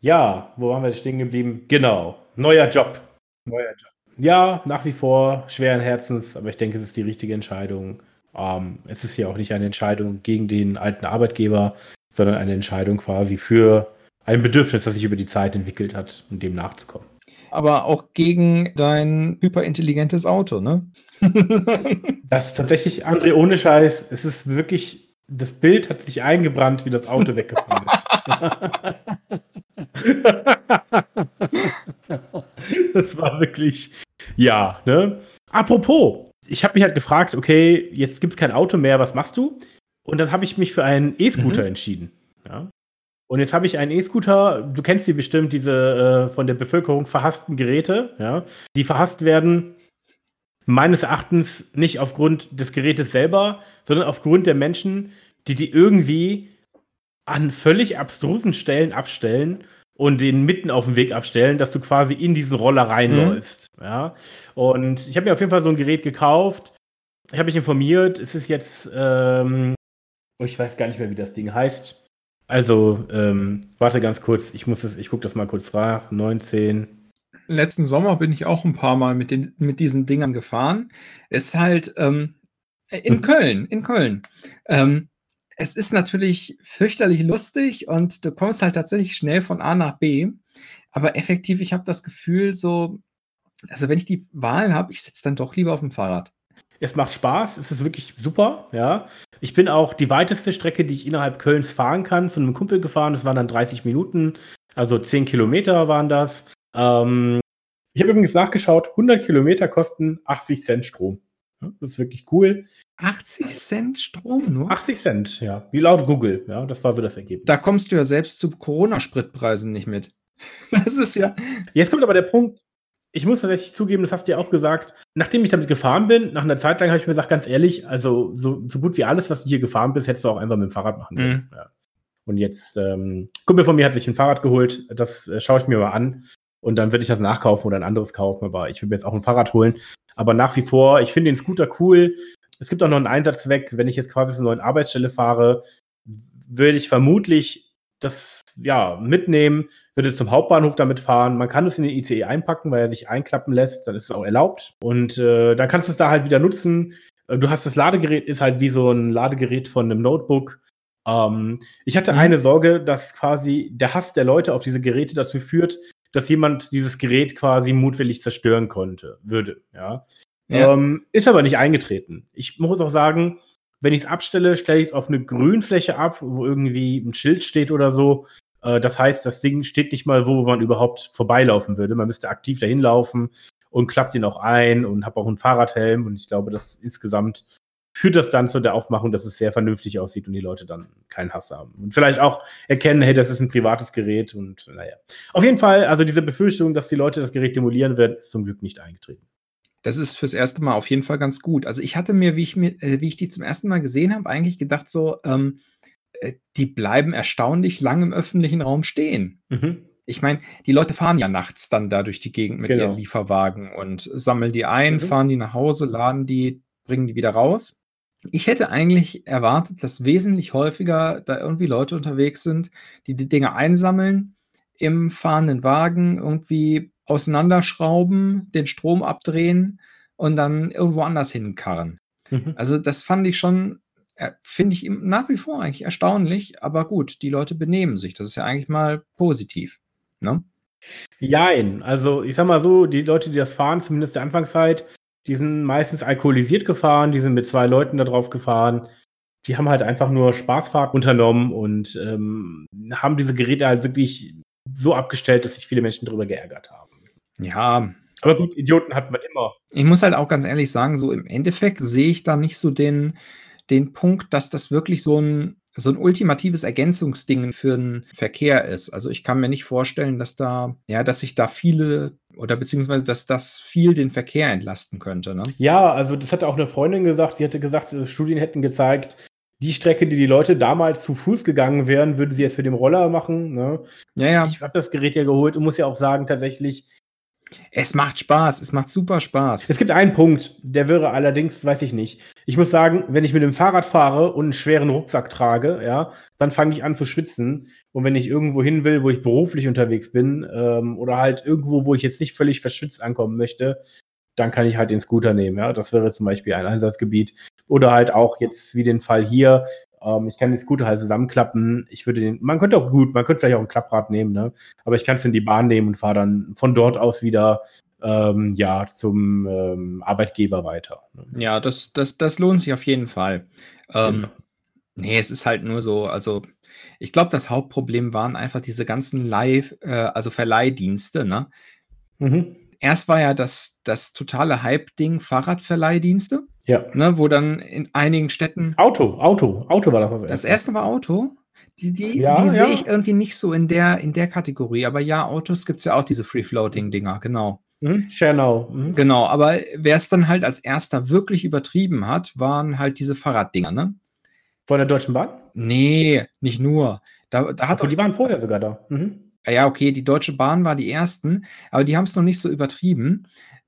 S3: ja, wo waren wir stehen geblieben? Genau, neuer Job. Neuer Job. Ja, nach wie vor schweren Herzens, aber ich denke, es ist die richtige Entscheidung. Ähm, es ist ja auch nicht eine Entscheidung gegen den alten Arbeitgeber, sondern eine Entscheidung quasi für ein Bedürfnis, das sich über die Zeit entwickelt hat, um dem nachzukommen.
S2: Aber auch gegen dein hyperintelligentes Auto, ne? (laughs)
S3: das ist tatsächlich, André, ohne Scheiß, es ist wirklich das Bild hat sich eingebrannt, wie das Auto (laughs) weggefahren ist. (laughs) das war wirklich, ja, ne? Apropos, ich habe mich halt gefragt, okay, jetzt gibt es kein Auto mehr, was machst du? Und dann habe ich mich für einen E-Scooter mhm. entschieden. Ja? Und jetzt habe ich einen E-Scooter, du kennst die bestimmt, diese äh, von der Bevölkerung verhassten Geräte, ja, die verhasst werden, meines Erachtens nicht aufgrund des Gerätes selber, sondern aufgrund der Menschen, die die irgendwie an völlig abstrusen Stellen abstellen und den mitten auf dem Weg abstellen, dass du quasi in diesen Roller reinläufst. Mhm. Ja? Und ich habe mir auf jeden Fall so ein Gerät gekauft. Ich habe mich informiert. Es ist jetzt, ähm, oh, ich weiß gar nicht mehr, wie das Ding heißt. Also, ähm, warte ganz kurz. Ich muss es, ich gucke das mal kurz nach. 19.
S2: Letzten Sommer bin ich auch ein paar Mal mit, den, mit diesen Dingern gefahren. Es ist halt ähm, in Köln, in Köln. Ähm, es ist natürlich fürchterlich lustig und du kommst halt tatsächlich schnell von A nach B. Aber effektiv, ich habe das Gefühl, so, also wenn ich die Wahl habe, ich sitze dann doch lieber auf dem Fahrrad.
S3: Es macht Spaß, es ist wirklich super, ja. Ich bin auch die weiteste Strecke, die ich innerhalb Kölns fahren kann, zu einem Kumpel gefahren. Das waren dann 30 Minuten, also 10 Kilometer waren das. Ähm, ich habe übrigens nachgeschaut, 100 Kilometer kosten 80 Cent Strom. Das ist wirklich cool.
S2: 80 Cent Strom nur?
S3: 80 Cent, ja. Wie laut Google, ja. Das war so das Ergebnis.
S2: Da kommst du ja selbst zu Corona-Spritpreisen nicht mit. (laughs) Das ist ja.
S3: Jetzt kommt aber der Punkt. ich muss tatsächlich zugeben, das hast du ja auch gesagt, nachdem ich damit gefahren bin, nach einer Zeit lang habe ich mir gesagt, ganz ehrlich, also so, so gut wie alles, was du hier gefahren bist, hättest du auch einfach mit dem Fahrrad machen können.
S2: Mhm.
S3: Ja. Und jetzt, ähm, Kumpel von mir hat sich ein Fahrrad geholt, das äh, schaue ich mir mal an. Und dann würde ich das nachkaufen oder ein anderes kaufen, aber ich würde mir jetzt auch ein Fahrrad holen. Aber nach wie vor, ich finde den Scooter cool. Es gibt auch noch einen Einsatzzweck, wenn ich jetzt quasi zu einer neuen Arbeitsstelle fahre, würde ich vermutlich das ja mitnehmen, würde zum Hauptbahnhof damit fahren. Man kann es in den ICE einpacken, weil er sich einklappen lässt, dann ist es auch erlaubt. Und äh, dann kannst du es da halt wieder nutzen. Äh, Du hast das Ladegerät, ist halt wie so ein Ladegerät von einem Notebook. Ähm, ich hatte
S2: Mhm.
S3: eine Sorge, dass quasi der Hass der Leute auf diese Geräte dazu führt, dass jemand dieses Gerät quasi mutwillig zerstören konnte, würde, ja.
S2: Ja.
S3: Ähm, ist aber nicht eingetreten. Ich muss auch sagen, wenn ich es abstelle, stelle ich es auf eine Grünfläche ab, wo irgendwie ein Schild steht oder so. Äh, das heißt, das Ding steht nicht mal, wo man überhaupt vorbeilaufen würde. Man müsste aktiv dahin laufen und klappt ihn auch ein und habe auch einen Fahrradhelm. Und ich glaube, dass insgesamt führt das dann zu der Aufmachung, dass es sehr vernünftig aussieht und die Leute dann keinen Hass haben. Und vielleicht auch erkennen, hey, das ist ein privates Gerät und naja. Auf jeden Fall, also diese Befürchtung, dass die Leute das Gerät demolieren werden, ist zum Glück nicht eingetreten.
S2: Das ist fürs erste Mal auf jeden Fall ganz gut. Also ich hatte mir, wie ich, mir, äh, wie ich die zum ersten Mal gesehen habe, eigentlich gedacht so, ähm, äh, die bleiben erstaunlich lang im öffentlichen Raum stehen.
S3: Mhm.
S2: Ich meine, die Leute fahren ja nachts dann da durch die Gegend mit
S3: Genau.
S2: ihren Lieferwagen und sammeln die ein,
S3: Mhm.
S2: fahren die nach Hause, laden die, bringen die wieder raus. Ich hätte eigentlich erwartet, dass wesentlich häufiger da irgendwie Leute unterwegs sind, die die Dinge einsammeln, im fahrenden Wagen irgendwie auseinanderschrauben, den Strom abdrehen und dann irgendwo anders hinkarren.
S3: Mhm.
S2: Also das fand ich schon, äh, finde ich nach wie vor eigentlich erstaunlich, aber gut, die Leute benehmen sich. Das ist ja eigentlich mal positiv. Ne?
S3: Jein. Also, ich sag mal so, die Leute, die das fahren, zumindest der Anfangszeit, die sind meistens alkoholisiert gefahren, die sind mit zwei Leuten da drauf gefahren. Die haben halt einfach nur Spaßfahrt unternommen und ähm, haben diese Geräte halt wirklich so abgestellt, dass sich viele Menschen darüber geärgert haben.
S2: Ja,
S3: Aber gut, Idioten hat man immer.
S2: ich muss halt auch ganz ehrlich sagen, so im Endeffekt sehe ich da nicht so den, den Punkt, dass das wirklich so ein, so ein ultimatives Ergänzungsding für den Verkehr ist. Also ich kann mir nicht vorstellen, dass da, ja, dass sich da viele oder beziehungsweise, dass das viel den Verkehr entlasten könnte. Ne?
S3: Ja, also das hatte auch eine Freundin gesagt. Sie hatte gesagt, äh, Studien hätten gezeigt, die Strecke, die die Leute damals zu Fuß gegangen wären, würden sie jetzt mit dem Roller machen. Ne?
S2: Ja, ja,
S3: Ich habe das Gerät ja geholt und muss ja auch sagen, tatsächlich,
S2: es macht Spaß, es macht super Spaß.
S3: Es gibt einen Punkt, der wäre allerdings, weiß ich nicht. Ich muss sagen, wenn ich mit dem Fahrrad fahre und einen schweren Rucksack trage, ja, dann fange ich an zu schwitzen. Und wenn ich irgendwo hin will, wo ich beruflich unterwegs bin, ähm, oder halt irgendwo, wo ich jetzt nicht völlig verschwitzt ankommen möchte, dann kann ich halt den Scooter nehmen, ja. Das wäre zum Beispiel ein Einsatzgebiet. Oder halt auch jetzt wie den Fall hier, ähm, ich kann den Scooter halt zusammenklappen. Ich würde den, man könnte auch gut, man könnte vielleicht auch ein Klapprad nehmen, ne? Aber ich kann es in die Bahn nehmen und fahre dann von dort aus wieder ähm, ja, zum ähm, Arbeitgeber weiter. ne?
S2: Ja, das, das, das lohnt sich auf jeden Fall. Ähm,
S3: Genau.
S2: Nee, es ist halt nur so, also ich glaube, das Hauptproblem waren einfach diese ganzen Live, äh, also Verleihdienste, ne?
S3: Mhm.
S2: Erst war ja das, das totale Hype-Ding Fahrradverleihdienste,
S3: Ja.
S2: ne, wo dann in einigen Städten.
S3: Auto, Auto, Auto war das was
S2: Das erste war Auto. Die, die,
S3: Ja,
S2: die
S3: ja.
S2: sehe ich irgendwie nicht so in der, in der Kategorie. Aber ja, Autos gibt es ja auch diese Free-Floating-Dinger, genau.
S3: Mhm. Schernau. Mhm.
S2: Genau, aber wer es dann halt als erster wirklich übertrieben hat, waren halt diese Fahrraddinger, ne?
S3: Von der Deutschen Bahn?
S2: Nee, nicht nur. Da, da hat doch,
S3: die waren vorher sogar da. Mhm.
S2: ja, okay, die Deutsche Bahn war die ersten, aber die haben es noch nicht so übertrieben.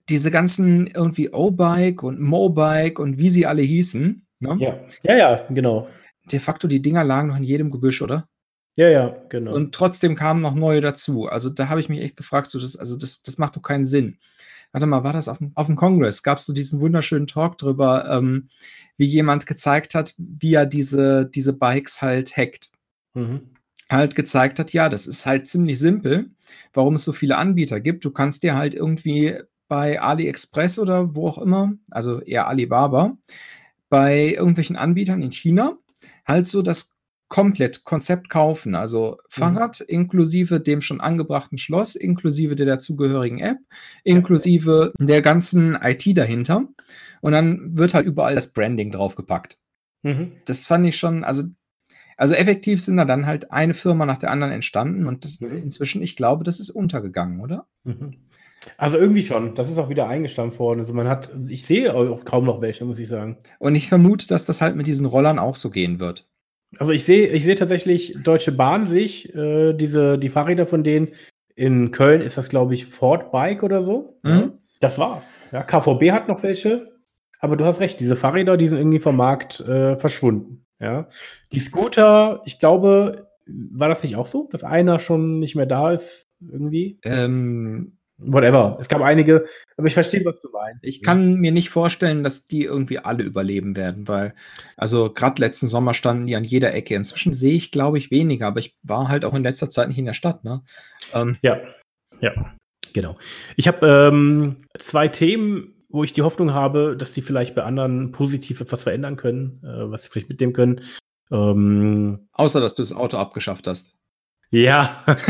S2: Diese ganzen irgendwie O-Bike und Mobike und wie sie alle hießen, ne?
S3: Ja. ja, ja, genau.
S2: de facto die Dinger lagen noch in jedem Gebüsch, oder?
S3: Ja, ja, genau.
S2: Und trotzdem kamen noch neue dazu. Also da habe ich mich echt gefragt, so das, also das, das macht doch keinen Sinn. Warte mal, war das auf dem, auf dem Kongress? Gab es so diesen wunderschönen Talk drüber, ähm, wie jemand gezeigt hat, wie er diese, diese Bikes halt hackt.
S3: mhm.
S2: Halt gezeigt hat, ja, das ist halt ziemlich simpel, warum es so viele Anbieter gibt. Du kannst dir halt irgendwie bei AliExpress oder wo auch immer, also eher Alibaba, bei irgendwelchen Anbietern in China halt so das komplett Konzept kaufen. Also Fahrrad inklusive dem schon angebrachten Schloss, inklusive der dazugehörigen App, inklusive der ganzen IT dahinter. Und dann wird halt überall das Branding draufgepackt.
S3: Mhm.
S2: Das fand ich schon, also, also effektiv sind da dann halt eine Firma nach der anderen entstanden und das,
S3: Mhm.
S2: inzwischen, ich glaube, das ist untergegangen, oder?
S3: Also irgendwie schon. Das ist auch wieder eingestampft worden. Also man hat, ich sehe auch kaum noch welche, muss ich sagen.
S2: Und ich vermute, dass das halt mit diesen Rollern auch so gehen wird.
S3: Also ich sehe, ich sehe tatsächlich Deutsche Bahn sich, äh, diese, die Fahrräder von denen. In Köln ist das, glaube ich, Ford Bike oder so.
S2: Mhm.
S3: Das war's. Ja, KVB hat noch welche. Aber du hast recht, diese Fahrräder, die sind irgendwie vom Markt äh, verschwunden. Ja. Die Scooter, ich glaube, war das nicht auch so, dass einer schon nicht mehr da ist, irgendwie?
S2: Ähm,
S3: Whatever. Es gab einige, aber ich verstehe, was du meinst.
S2: ich kann mir nicht vorstellen, dass die irgendwie alle überleben werden, weil, also gerade letzten Sommer standen die an jeder Ecke. Inzwischen sehe ich, glaube ich, weniger, aber ich war halt auch in letzter Zeit nicht in der Stadt. Ne? Ähm,
S3: Ja, ja, genau. Ich habe ähm, zwei Themen, wo ich die Hoffnung habe, dass sie vielleicht bei anderen positiv etwas verändern können, äh, was sie vielleicht mitnehmen können. Ähm,
S2: außer, dass du das Auto abgeschafft hast.
S3: Ja, das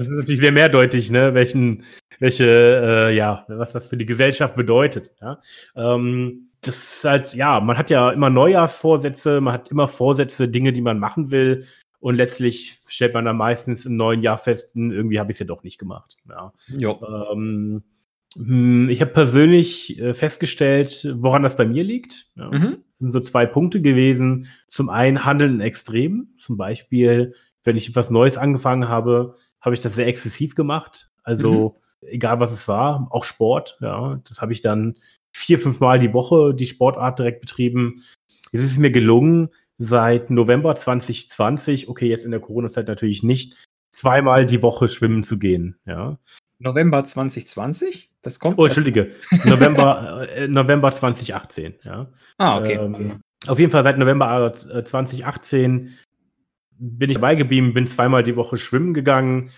S3: ist natürlich sehr mehrdeutig, ne? Welchen, welche, äh, ja, was das für die Gesellschaft bedeutet. Ja? Ähm, das ist halt, ja, man hat ja immer Neujahrsvorsätze, man hat immer Vorsätze, Dinge, die man machen will. Und letztlich stellt man dann meistens im neuen Jahr fest, hm, irgendwie habe ich es ja doch nicht gemacht. Ja. Ähm, hm, ich habe persönlich äh, festgestellt, woran das bei mir liegt. Ja.
S2: Mhm.
S3: Sind so zwei Punkte gewesen. Zum einen Handeln in Extremen. Zum Beispiel, wenn ich etwas Neues angefangen habe, habe ich das sehr exzessiv gemacht. Also egal was es war, auch Sport. Ja, das habe ich dann vier, fünf Mal die Woche die Sportart direkt betrieben. Es ist mir gelungen, seit November 2020, okay, jetzt in der Corona-Zeit natürlich nicht, zweimal die Woche schwimmen zu gehen. Ja.
S2: November 2020? Das kommt.
S3: Oh, Entschuldige. (laughs) November, äh, November 2018, ja.
S2: Ah, okay.
S3: Ähm, auf jeden Fall seit November äh, 2018 bin ich dabei geblieben, bin zweimal die Woche schwimmen gegangen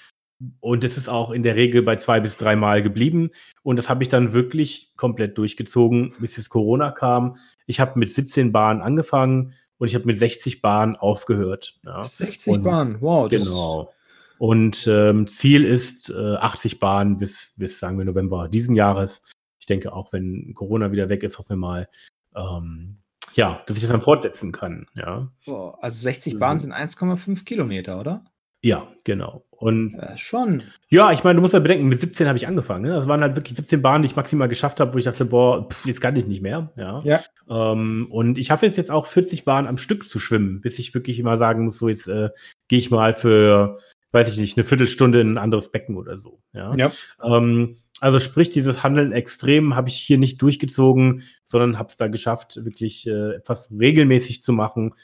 S3: und es ist auch in der Regel bei zwei bis drei Mal geblieben und das habe ich dann wirklich komplett durchgezogen, bis jetzt Corona kam. Ich habe mit 17 Bahnen angefangen und ich habe mit 60 Bahnen aufgehört. Ja.
S2: 60
S3: und-
S2: Bahnen. Wow. das
S3: Genau. Und ähm, Ziel ist äh, 80 Bahnen bis, bis, sagen wir, November diesen Jahres. Ich denke, auch wenn Corona wieder weg ist, hoffen wir mal, ähm, ja, dass ich das dann fortsetzen kann. Ja,
S2: wow. Also 60
S3: Mhm.
S2: Bahnen sind 1,5 Kilometer, oder?
S3: ja genau. Und
S2: Ja, schon.
S3: ja, ich meine, du musst ja bedenken, mit 17 habe ich angefangen. Ne? Das waren halt wirklich 17 Bahnen, die ich maximal geschafft habe, wo ich dachte, boah, pff, jetzt kann ich nicht mehr. Ja.
S2: Ja.
S3: Ähm, und ich schaffe es jetzt auch 40 Bahnen am Stück zu schwimmen, bis ich wirklich immer sagen muss, so jetzt äh, gehe ich mal für, weiß ich nicht, eine Viertelstunde in ein anderes Becken oder so. Ja.
S2: Ja.
S3: Ähm, also sprich, dieses Handeln extrem habe ich hier nicht durchgezogen, sondern habe es da geschafft, wirklich äh, etwas regelmäßig zu machen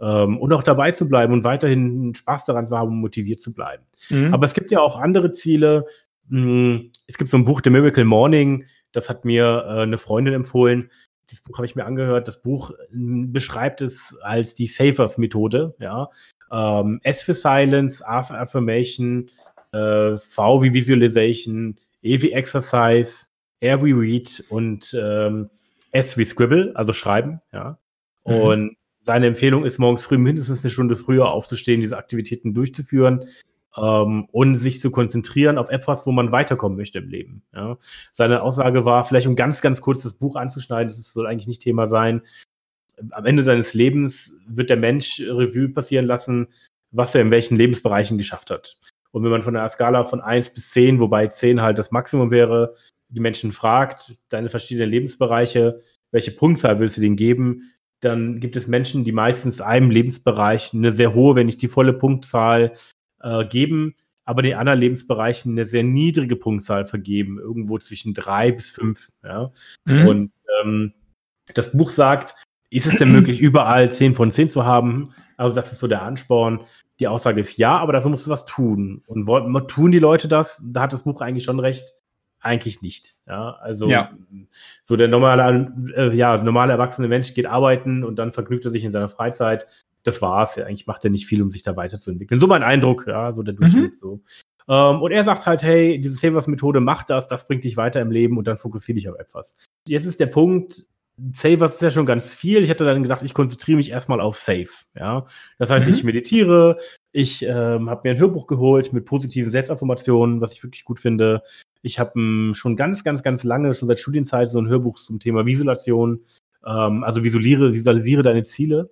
S3: ähm, und auch dabei zu bleiben und weiterhin Spaß daran zu haben, motiviert zu bleiben.
S2: Mhm.
S3: Aber es gibt ja auch andere Ziele. Hm, Es gibt so ein Buch, The Miracle Morning, das hat mir äh, eine Freundin empfohlen. Dieses Buch habe ich mir angehört. Das Buch hm, beschreibt es als die Safers-Methode. Ja? Ähm, S für Silence, A für Affirmation, äh, V wie Visualization, E wie Exercise, R wie Read und ähm, S wie Scribble, also Schreiben. Ja?
S2: Mhm.
S3: Und seine Empfehlung ist, morgens früh mindestens eine Stunde früher aufzustehen, diese Aktivitäten durchzuführen ähm, und sich zu konzentrieren auf etwas, wo man weiterkommen möchte im Leben. Ja. Seine Aussage war, vielleicht um ganz, ganz kurz das Buch anzuschneiden, das soll eigentlich nicht Thema sein. Am Ende seines Lebens wird der Mensch Revue passieren lassen, was er in welchen Lebensbereichen geschafft hat. Und wenn man von einer Skala von 1 bis 10, wobei 10 halt das Maximum wäre, die Menschen fragt, deine verschiedenen Lebensbereiche, welche Punktzahl willst du denen geben, dann gibt es Menschen, die meistens einem Lebensbereich eine sehr hohe, wenn nicht die volle Punktzahl äh, geben, aber den anderen Lebensbereichen eine sehr niedrige Punktzahl vergeben, irgendwo zwischen drei bis fünf. Ja?
S2: Mhm.
S3: Und ähm, das Buch sagt, ist es denn möglich, überall 10 von 10 zu haben? Also, das ist so der Ansporn. Die Aussage ist ja, aber dafür musst du was tun. Und wollen, tun die Leute das? Da hat das Buch eigentlich schon recht. Eigentlich nicht. Ja, also
S2: Ja.
S3: so der normale, äh, ja, normale erwachsene Mensch geht arbeiten und dann vergnügt er sich in seiner Freizeit. Das war's. Ja, eigentlich macht er nicht viel, um sich da weiterzuentwickeln. So mein Eindruck, ja, so der Durchschnitt so. Ähm, und er sagt halt, hey, diese Savers-Methode macht das, das bringt dich weiter im Leben und dann fokussiere dich auf etwas. Jetzt ist der Punkt, Savers ist ja schon ganz viel. Ich hatte dann gedacht, ich konzentriere mich erstmal auf Save. Ja? Das heißt,
S2: Mhm.
S3: ich meditiere, ich ähm, habe mir ein Hörbuch geholt mit positiven Selbstaffirmationen, was ich wirklich gut finde. Ich habe ähm, schon ganz, ganz, ganz lange, schon seit Studienzeit, so ein Hörbuch zum Thema Visualisation. Ähm, also visualisiere, visualisiere deine Ziele.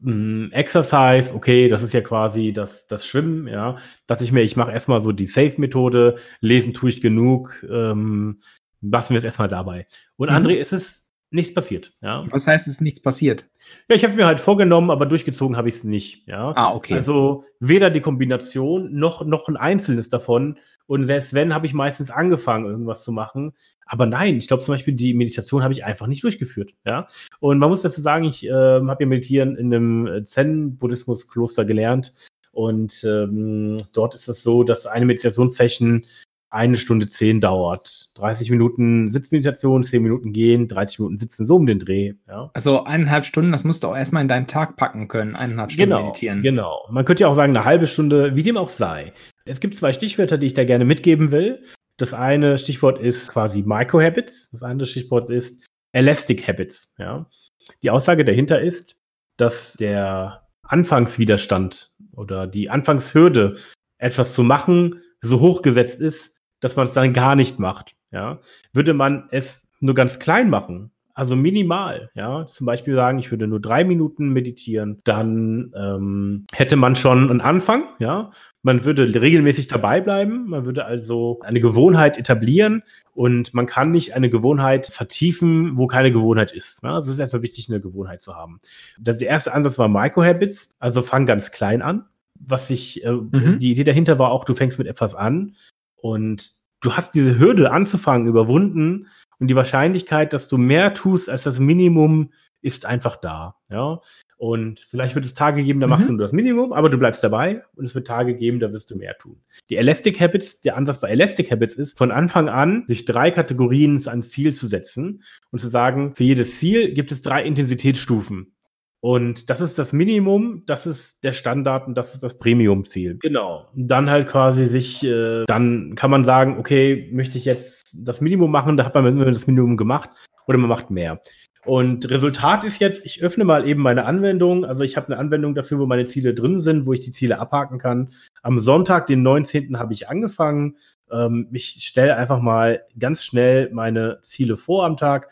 S3: mh, Exercise, okay, das ist ja quasi das, das Schwimmen, ja. Dachte ich mir, ich mache erstmal so die Safe-Methode, lesen tue ich genug, ähm, lassen wir es erstmal dabei. Und
S2: Mhm.
S3: André, es ist nichts passiert, ja.
S2: Was heißt, es ist nichts passiert?
S3: Ja, ich habe es mir halt vorgenommen, aber durchgezogen habe ich es nicht, ja.
S2: Ah, okay.
S3: Also weder die Kombination noch, noch ein einzelnes davon. Und selbst wenn, habe ich meistens angefangen, irgendwas zu machen. Aber nein, ich glaube zum Beispiel, die Meditation habe ich einfach nicht durchgeführt. Ja? Und man muss dazu sagen, ich äh, habe ja Meditieren in einem äh, Zen-Buddhismus-Kloster gelernt. Und ähm, dort ist es so, dass eine Meditationssession eine Stunde zehn dauert. 30 Minuten Sitzmeditation, 10 Minuten gehen, 30 Minuten sitzen, so um den Dreh. Ja?
S2: also eineinhalb Stunden, das musst du auch erstmal in deinen Tag packen können, eineinhalb Stunden
S3: Genau,
S2: meditieren.
S3: genau. Man könnte ja auch sagen, eine halbe Stunde, wie dem auch sei. Es gibt zwei Stichwörter, die ich da gerne mitgeben will. Das eine Stichwort ist quasi Microhabits. Das andere Stichwort ist Elastic Habits. Ja. Die Aussage dahinter ist, dass der Anfangswiderstand oder die Anfangshürde, etwas zu machen, so hoch gesetzt ist, dass man es dann gar nicht macht. Ja. Würde man es nur ganz klein machen, also minimal, ja, zum Beispiel sagen, ich würde nur drei Minuten meditieren, dann ähm, hätte man schon einen Anfang, ja. Man würde regelmäßig dabei bleiben, man würde also eine Gewohnheit etablieren und man kann nicht eine Gewohnheit vertiefen, wo keine Gewohnheit ist. Ja? Also es ist erstmal wichtig, eine Gewohnheit zu haben. Das, der erste Ansatz war Microhabits, also fang ganz klein an. Was ich, äh,
S2: Mhm.
S3: die Idee dahinter war auch, du fängst mit etwas an und du hast diese Hürde anzufangen überwunden und die Wahrscheinlichkeit, dass du mehr tust als das Minimum, ist einfach da. Ja. Und vielleicht wird es Tage geben, da machst
S2: Mhm.
S3: du nur das Minimum, aber du bleibst dabei und es wird Tage geben, da wirst du mehr tun. Die Elastic Habits, der Ansatz bei Elastic Habits ist, von Anfang an sich drei Kategorien ans Ziel zu setzen und zu sagen, für jedes Ziel gibt es drei Intensitätsstufen. Und das ist das Minimum, das ist der Standard und das ist das Premium-Ziel. Genau. Dann halt quasi sich, äh, dann kann man sagen, okay, möchte ich jetzt das Minimum machen, da hat man das Minimum gemacht oder man macht mehr. Und Resultat ist jetzt, ich öffne mal eben meine Anwendung. Also ich habe eine Anwendung dafür, wo meine Ziele drin sind, wo ich die Ziele abhaken kann. Am Sonntag, den 19. habe ich angefangen. Ähm, ich stelle einfach mal ganz schnell meine Ziele vor am Tag.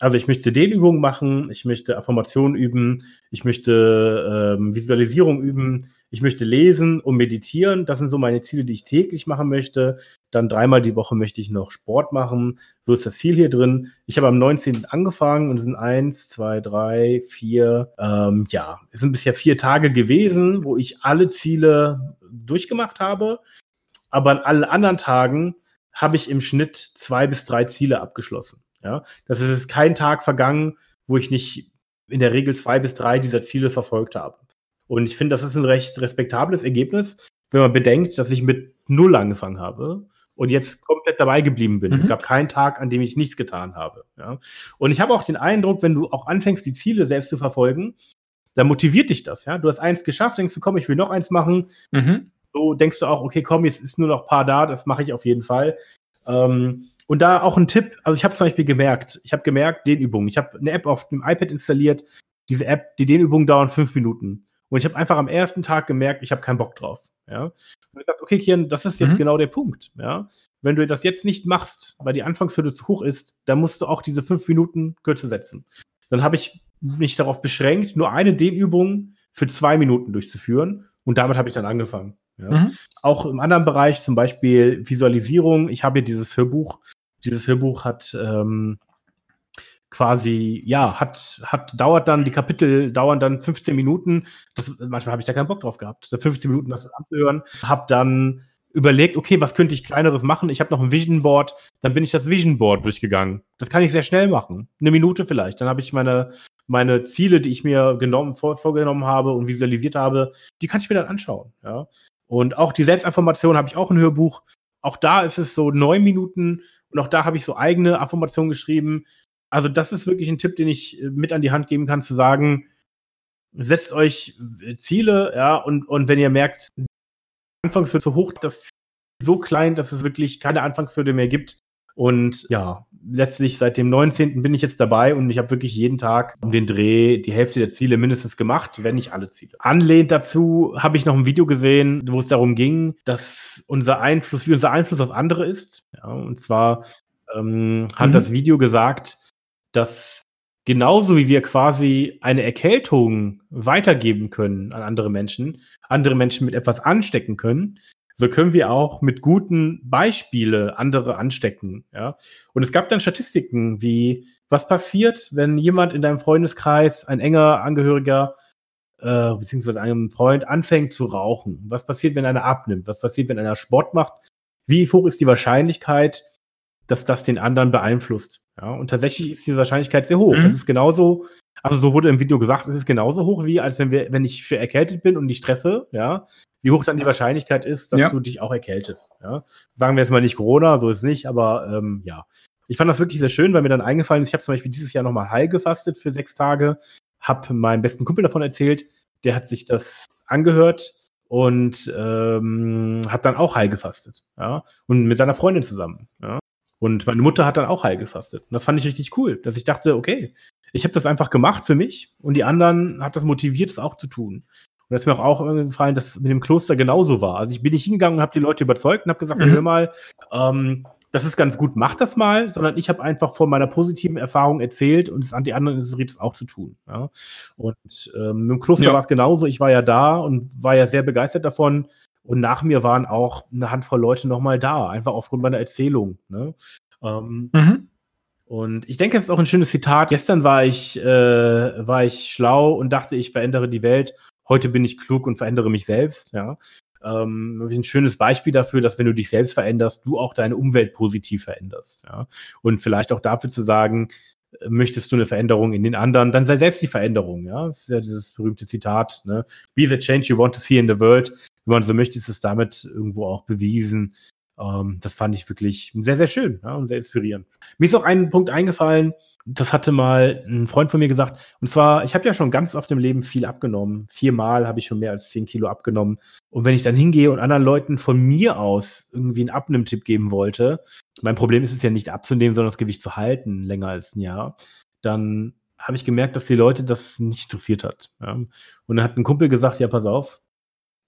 S3: Also ich möchte Dehnübungen machen, ich möchte Affirmation üben, ich möchte ähm, Visualisierung üben, ich möchte lesen und meditieren. Das sind so meine Ziele, die ich täglich machen möchte. Dann dreimal die Woche möchte ich noch Sport machen. So ist das Ziel hier drin. Ich habe am 19. angefangen und es sind eins, zwei, drei, vier, ähm, ja, es sind bisher vier Tage gewesen, wo ich alle Ziele durchgemacht habe. Aber an allen anderen Tagen habe ich im Schnitt zwei bis drei Ziele abgeschlossen. Ja, das ist kein Tag vergangen, wo ich nicht in der Regel zwei bis drei dieser Ziele verfolgt habe. Und ich finde, das ist ein recht respektables Ergebnis, wenn man bedenkt, dass ich mit null angefangen habe und jetzt komplett dabei geblieben bin.
S2: Mhm.
S3: Es gab keinen Tag, an dem ich nichts getan habe. Ja. Und ich habe auch den Eindruck, wenn du auch anfängst, die Ziele selbst zu verfolgen, dann motiviert dich das. Ja, du hast eins geschafft, denkst du, komm, ich will noch eins machen.
S2: Mhm.
S3: So denkst du auch, okay, komm, jetzt ist nur noch ein paar da, das mache ich auf jeden Fall. Ähm, und da auch ein Tipp, also ich habe zum Beispiel gemerkt, ich habe gemerkt, Dehnübungen. Ich habe eine App auf dem iPad installiert. Diese App, die Dehnübungen dauern fünf Minuten. Und ich habe einfach am ersten Tag gemerkt, ich habe keinen Bock drauf. Ja? Und ich gesagt, okay, Kian, das ist jetzt
S2: Mhm.
S3: genau der Punkt. Ja? Wenn du das jetzt nicht machst, weil die Anfangshürde zu hoch ist, dann musst du auch diese fünf Minuten kürzer setzen. Dann habe ich mich darauf beschränkt, nur eine Dehnübung für zwei Minuten durchzuführen. Und damit habe ich dann angefangen. Ja?
S2: Mhm.
S3: Auch im anderen Bereich, zum Beispiel Visualisierung. Ich habe hier dieses Hörbuch. Dieses Hörbuch hat ähm, quasi, ja, hat, hat, dauert dann, die Kapitel dauern dann 15 Minuten. Das, manchmal habe ich da keinen Bock drauf gehabt, da 15 Minuten das anzuhören. Habe dann überlegt, okay, was könnte ich kleineres machen? Ich habe noch ein Vision Board, dann bin ich das Vision Board durchgegangen. Das kann ich sehr schnell machen. Eine Minute vielleicht. Dann habe ich meine, meine Ziele, die ich mir genommen, vor, vorgenommen habe und visualisiert habe, die kann ich mir dann anschauen. Ja. Und auch die Selbstaffirmation habe ich auch ein Hörbuch. Auch da ist es so neun Minuten und auch da habe ich so eigene Affirmationen geschrieben. Also das ist wirklich ein Tipp, den ich äh, mit an die Hand geben kann, zu sagen, setzt euch äh, Ziele, ja, und, und wenn ihr merkt, Anfangshürde zu hoch, das ist so klein, dass es wirklich keine Anfangshürde mehr gibt. Und ja, letztlich seit dem 19. bin ich jetzt dabei und ich habe wirklich jeden Tag um den Dreh die Hälfte der Ziele mindestens gemacht, wenn nicht alle Ziele. Anlehnt dazu habe ich noch ein Video gesehen, wo es darum ging, dass unser Einfluss, wie unser Einfluss auf andere ist. Ja, und zwar ähm, hat
S2: Mhm.
S3: das Video gesagt, dass genauso wie wir quasi eine Erkältung weitergeben können an andere Menschen, andere Menschen mit etwas anstecken können, so können wir auch mit guten Beispiele andere anstecken. Ja? Und es gab dann Statistiken wie, was passiert, wenn jemand in deinem Freundeskreis, ein enger Angehöriger, äh, beziehungsweise einem Freund anfängt zu rauchen? Was passiert, wenn einer abnimmt? Was passiert, wenn einer Sport macht? Wie hoch ist die Wahrscheinlichkeit, dass das den anderen beeinflusst? Ja, und tatsächlich ist die Wahrscheinlichkeit sehr hoch. Mhm. Es ist genauso, also so wurde im Video gesagt, es ist genauso hoch wie, als wenn wir, wenn ich für erkältet bin und dich treffe, ja, wie hoch dann die Wahrscheinlichkeit ist, dass ja. du dich auch erkältest. Ja? Sagen wir jetzt mal nicht Corona, so ist es nicht, aber ähm, ja. Ich fand das wirklich sehr schön, weil mir dann eingefallen ist, ich habe zum Beispiel dieses Jahr nochmal heil gefastet für sechs Tage, habe meinem besten Kumpel davon erzählt, der hat sich das angehört und ähm, hat dann auch heil gefastet. Ja? Und mit seiner Freundin zusammen. Ja? Und meine Mutter hat dann auch heil gefastet. Und das fand ich richtig cool, dass ich dachte, okay, ich habe das einfach gemacht für mich und die anderen hat das motiviert, es auch zu tun. Und das ist mir auch, auch gefallen, dass es mit dem Kloster genauso war. Also ich bin nicht hingegangen und habe die Leute überzeugt und habe gesagt, mhm. hör mal, ähm, das ist ganz gut, mach das mal, sondern ich habe einfach von meiner positiven Erfahrung erzählt und es an die anderen interessiert es auch zu tun. Ja? Und ähm, im Kloster ja. war es genauso. Ich war ja da und war ja sehr begeistert davon. Und nach mir waren auch eine Handvoll Leute nochmal da, einfach aufgrund meiner Erzählung. Ne? Ähm, mhm. Und ich denke, es ist auch ein schönes Zitat. Gestern war ich, äh, war ich schlau und dachte, ich verändere die Welt heute bin ich klug und verändere mich selbst, ja. Ähm, ein schönes Beispiel dafür, dass wenn du dich selbst veränderst, du auch deine Umwelt positiv veränderst, ja. Und vielleicht auch dafür zu sagen, äh, möchtest du eine Veränderung in den anderen, dann sei selbst die Veränderung, ja. Das ist ja dieses berühmte Zitat, ne? Be the change you want to see in the world. Wenn man so möchte, ist es damit irgendwo auch bewiesen. Ähm, das fand ich wirklich sehr, sehr schön ja, und sehr inspirierend. Mir ist auch ein Punkt eingefallen, das hatte mal ein Freund von mir gesagt. Und zwar, ich habe ja schon ganz oft im Leben viel abgenommen. Viermal habe ich schon mehr als zehn Kilo abgenommen. Und wenn ich dann hingehe und anderen Leuten von mir aus irgendwie einen Abnimmtipp geben wollte, mein Problem ist es ja nicht abzunehmen, sondern das Gewicht zu halten, länger als ein Jahr, dann habe ich gemerkt, dass die Leute das nicht interessiert hat. Ja. Und dann hat ein Kumpel gesagt, ja, pass auf,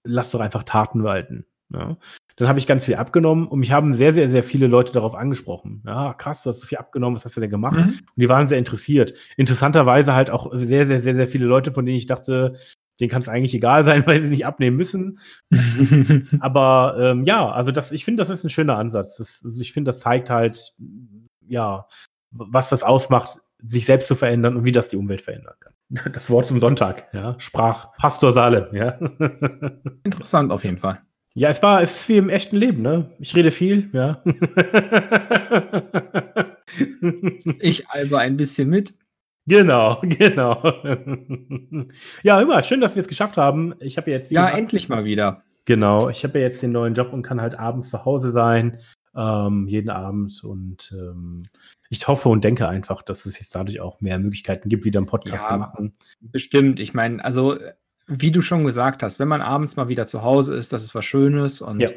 S3: lass doch einfach Taten walten. Ja. Dann habe ich ganz viel abgenommen und mich haben sehr, sehr, sehr viele Leute darauf angesprochen. Ja, krass, du hast so viel abgenommen, was hast du denn gemacht? Mhm. Und die waren sehr interessiert. Interessanterweise halt auch sehr, sehr, sehr, sehr viele Leute, von denen ich dachte, denen kann es eigentlich egal sein, (laughs) weil sie nicht abnehmen müssen. (laughs) Aber ähm, ja, also das, ich finde, das ist ein schöner Ansatz. Das, also ich finde, das zeigt halt, ja, was das ausmacht, sich selbst zu verändern und wie das die Umwelt verändern kann. (laughs) Das Wort zum Sonntag, ja, sprach Pastor Salem, ja.
S2: Interessant auf jeden Fall.
S3: Ja, es war, es ist wie im echten Leben, ne? Ich rede viel, ja. (laughs)
S2: ich alber ein bisschen mit.
S3: Genau, (laughs) genau. ja, immer schön, dass wir es geschafft haben. Ich habe jetzt
S2: ja endlich mal wieder.
S3: Genau, ich habe ja jetzt den neuen Job und kann halt abends zu Hause sein, ähm, jeden Abend und ähm, ich hoffe und denke einfach, dass es jetzt dadurch auch mehr Möglichkeiten gibt, wieder einen Podcast ja, zu machen.
S2: Bestimmt. Ich meine, also wie du schon gesagt hast, wenn man abends mal wieder zu Hause ist, das ist was Schönes und ja.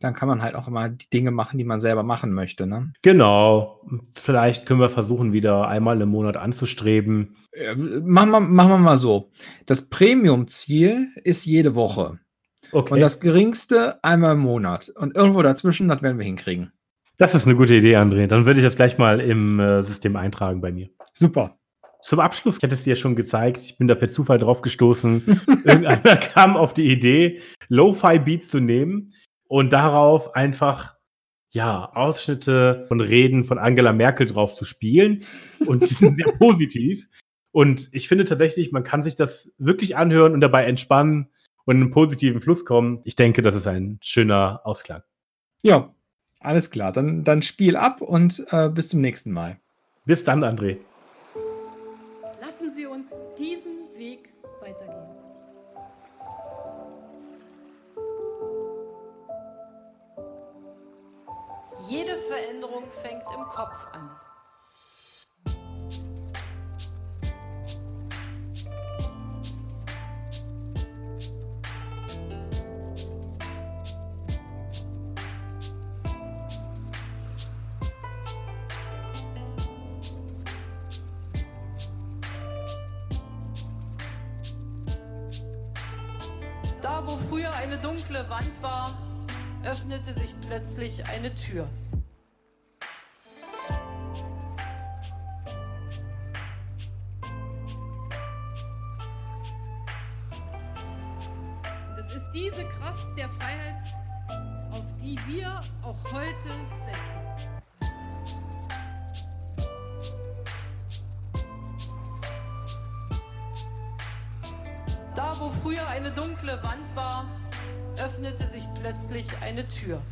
S2: dann kann man halt auch immer die Dinge machen, die man selber machen möchte. Ne?
S3: Genau. Vielleicht können wir versuchen, wieder einmal im Monat anzustreben.
S2: Äh, machen, wir, machen wir mal so. Das Premium-Ziel ist jede Woche. Okay. Und das geringste einmal im Monat. Und irgendwo dazwischen, das werden wir hinkriegen.
S3: Das ist eine gute Idee, André. Dann würde ich das gleich mal im äh, System eintragen bei mir.
S2: Super.
S3: Zum Abschluss, ich hatte es dir ja schon gezeigt, ich bin da per Zufall drauf gestoßen. (laughs) Irgendeiner kam auf die Idee, Lo-Fi-Beats zu nehmen und darauf einfach ja, Ausschnitte von Reden von Angela Merkel drauf zu spielen. Und die sind sehr (laughs) positiv. Und ich finde tatsächlich, man kann sich das wirklich anhören und dabei entspannen und in einen positiven Fluss kommen. Ich denke, das ist ein schöner Ausklang.
S2: Ja, alles klar. Dann, dann spiel ab und äh, bis zum nächsten Mal.
S3: Bis dann, André.
S4: Jede Veränderung fängt im Kopf an. plötzlich eine Tür. Und es ist diese Kraft der Freiheit, auf die wir auch heute setzen. Da, wo früher eine dunkle Wand war, öffnete sich plötzlich eine Tür.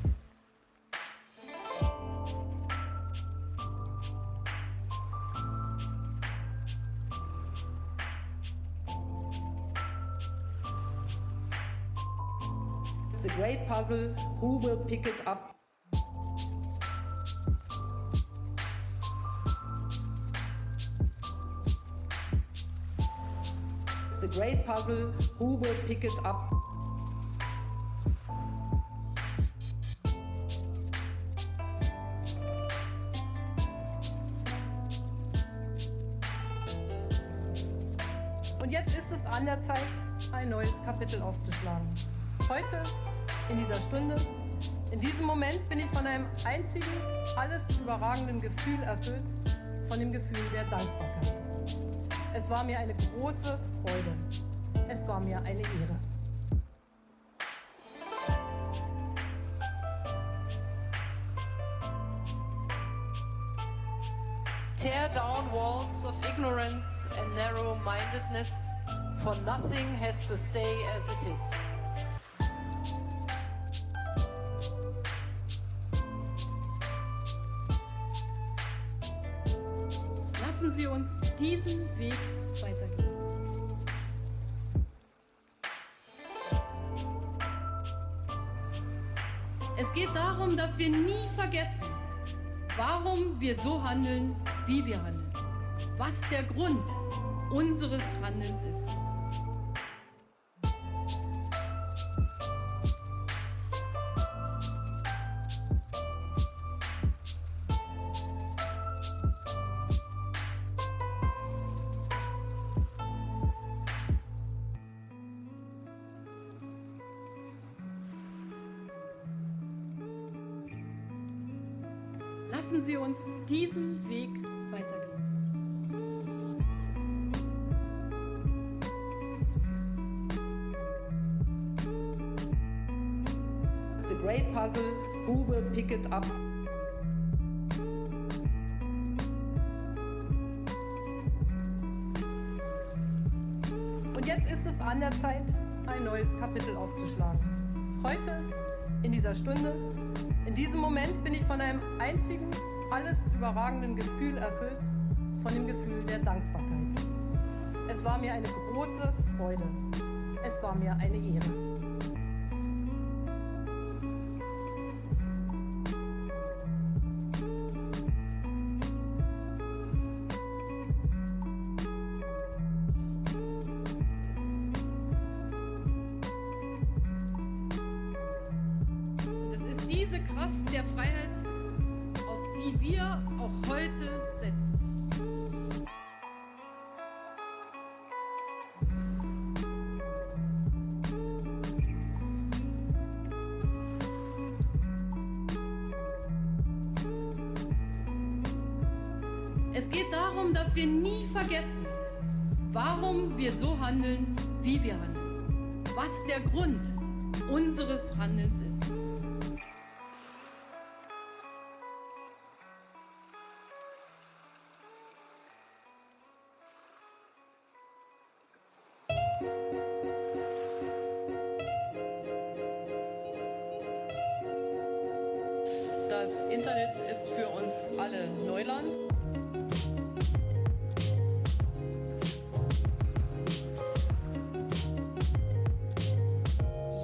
S1: Who will pick it up? The great puzzle, will pick it up? Und jetzt ist es an der Zeit, ein neues Kapitel aufzuschlagen. Heute, in dieser Stunde, in diesem Moment bin ich von einem einzigen, alles überragenden Gefühl erfüllt, von dem Gefühl der Dankbarkeit. Es war mir eine große Freude. Es war mir eine Ehre.
S4: Tear down walls of ignorance and narrow mindedness, for nothing has to stay as it is. Lassen Sie uns diesen Weg weitergehen. Es geht darum, dass wir nie vergessen, warum wir so handeln, wie wir handeln. Was der Grund unseres Handelns ist.
S1: Great puzzle, who pick it up? Und jetzt ist es an der Zeit, ein neues Kapitel aufzuschlagen. Heute, in dieser Stunde, in diesem Moment bin ich von einem einzigen, alles überragenden Gefühl erfüllt, von dem Gefühl der Dankbarkeit. Es war mir eine große Freude. Es war mir eine Ehre.
S4: Das Internet ist für uns alle Neuland.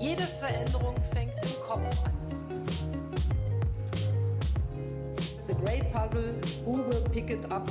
S4: Jede Veränderung fängt im Kopf an.
S1: The great puzzle, will pick it up?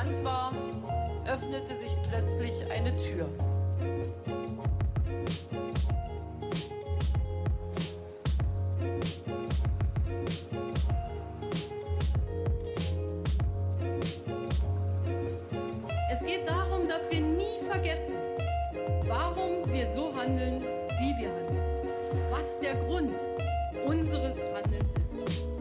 S5: Wand war, öffnete sich plötzlich eine Tür.
S1: Es geht darum, dass wir nie vergessen, warum wir so handeln, wie wir handeln. Was der Grund unseres Handelns ist.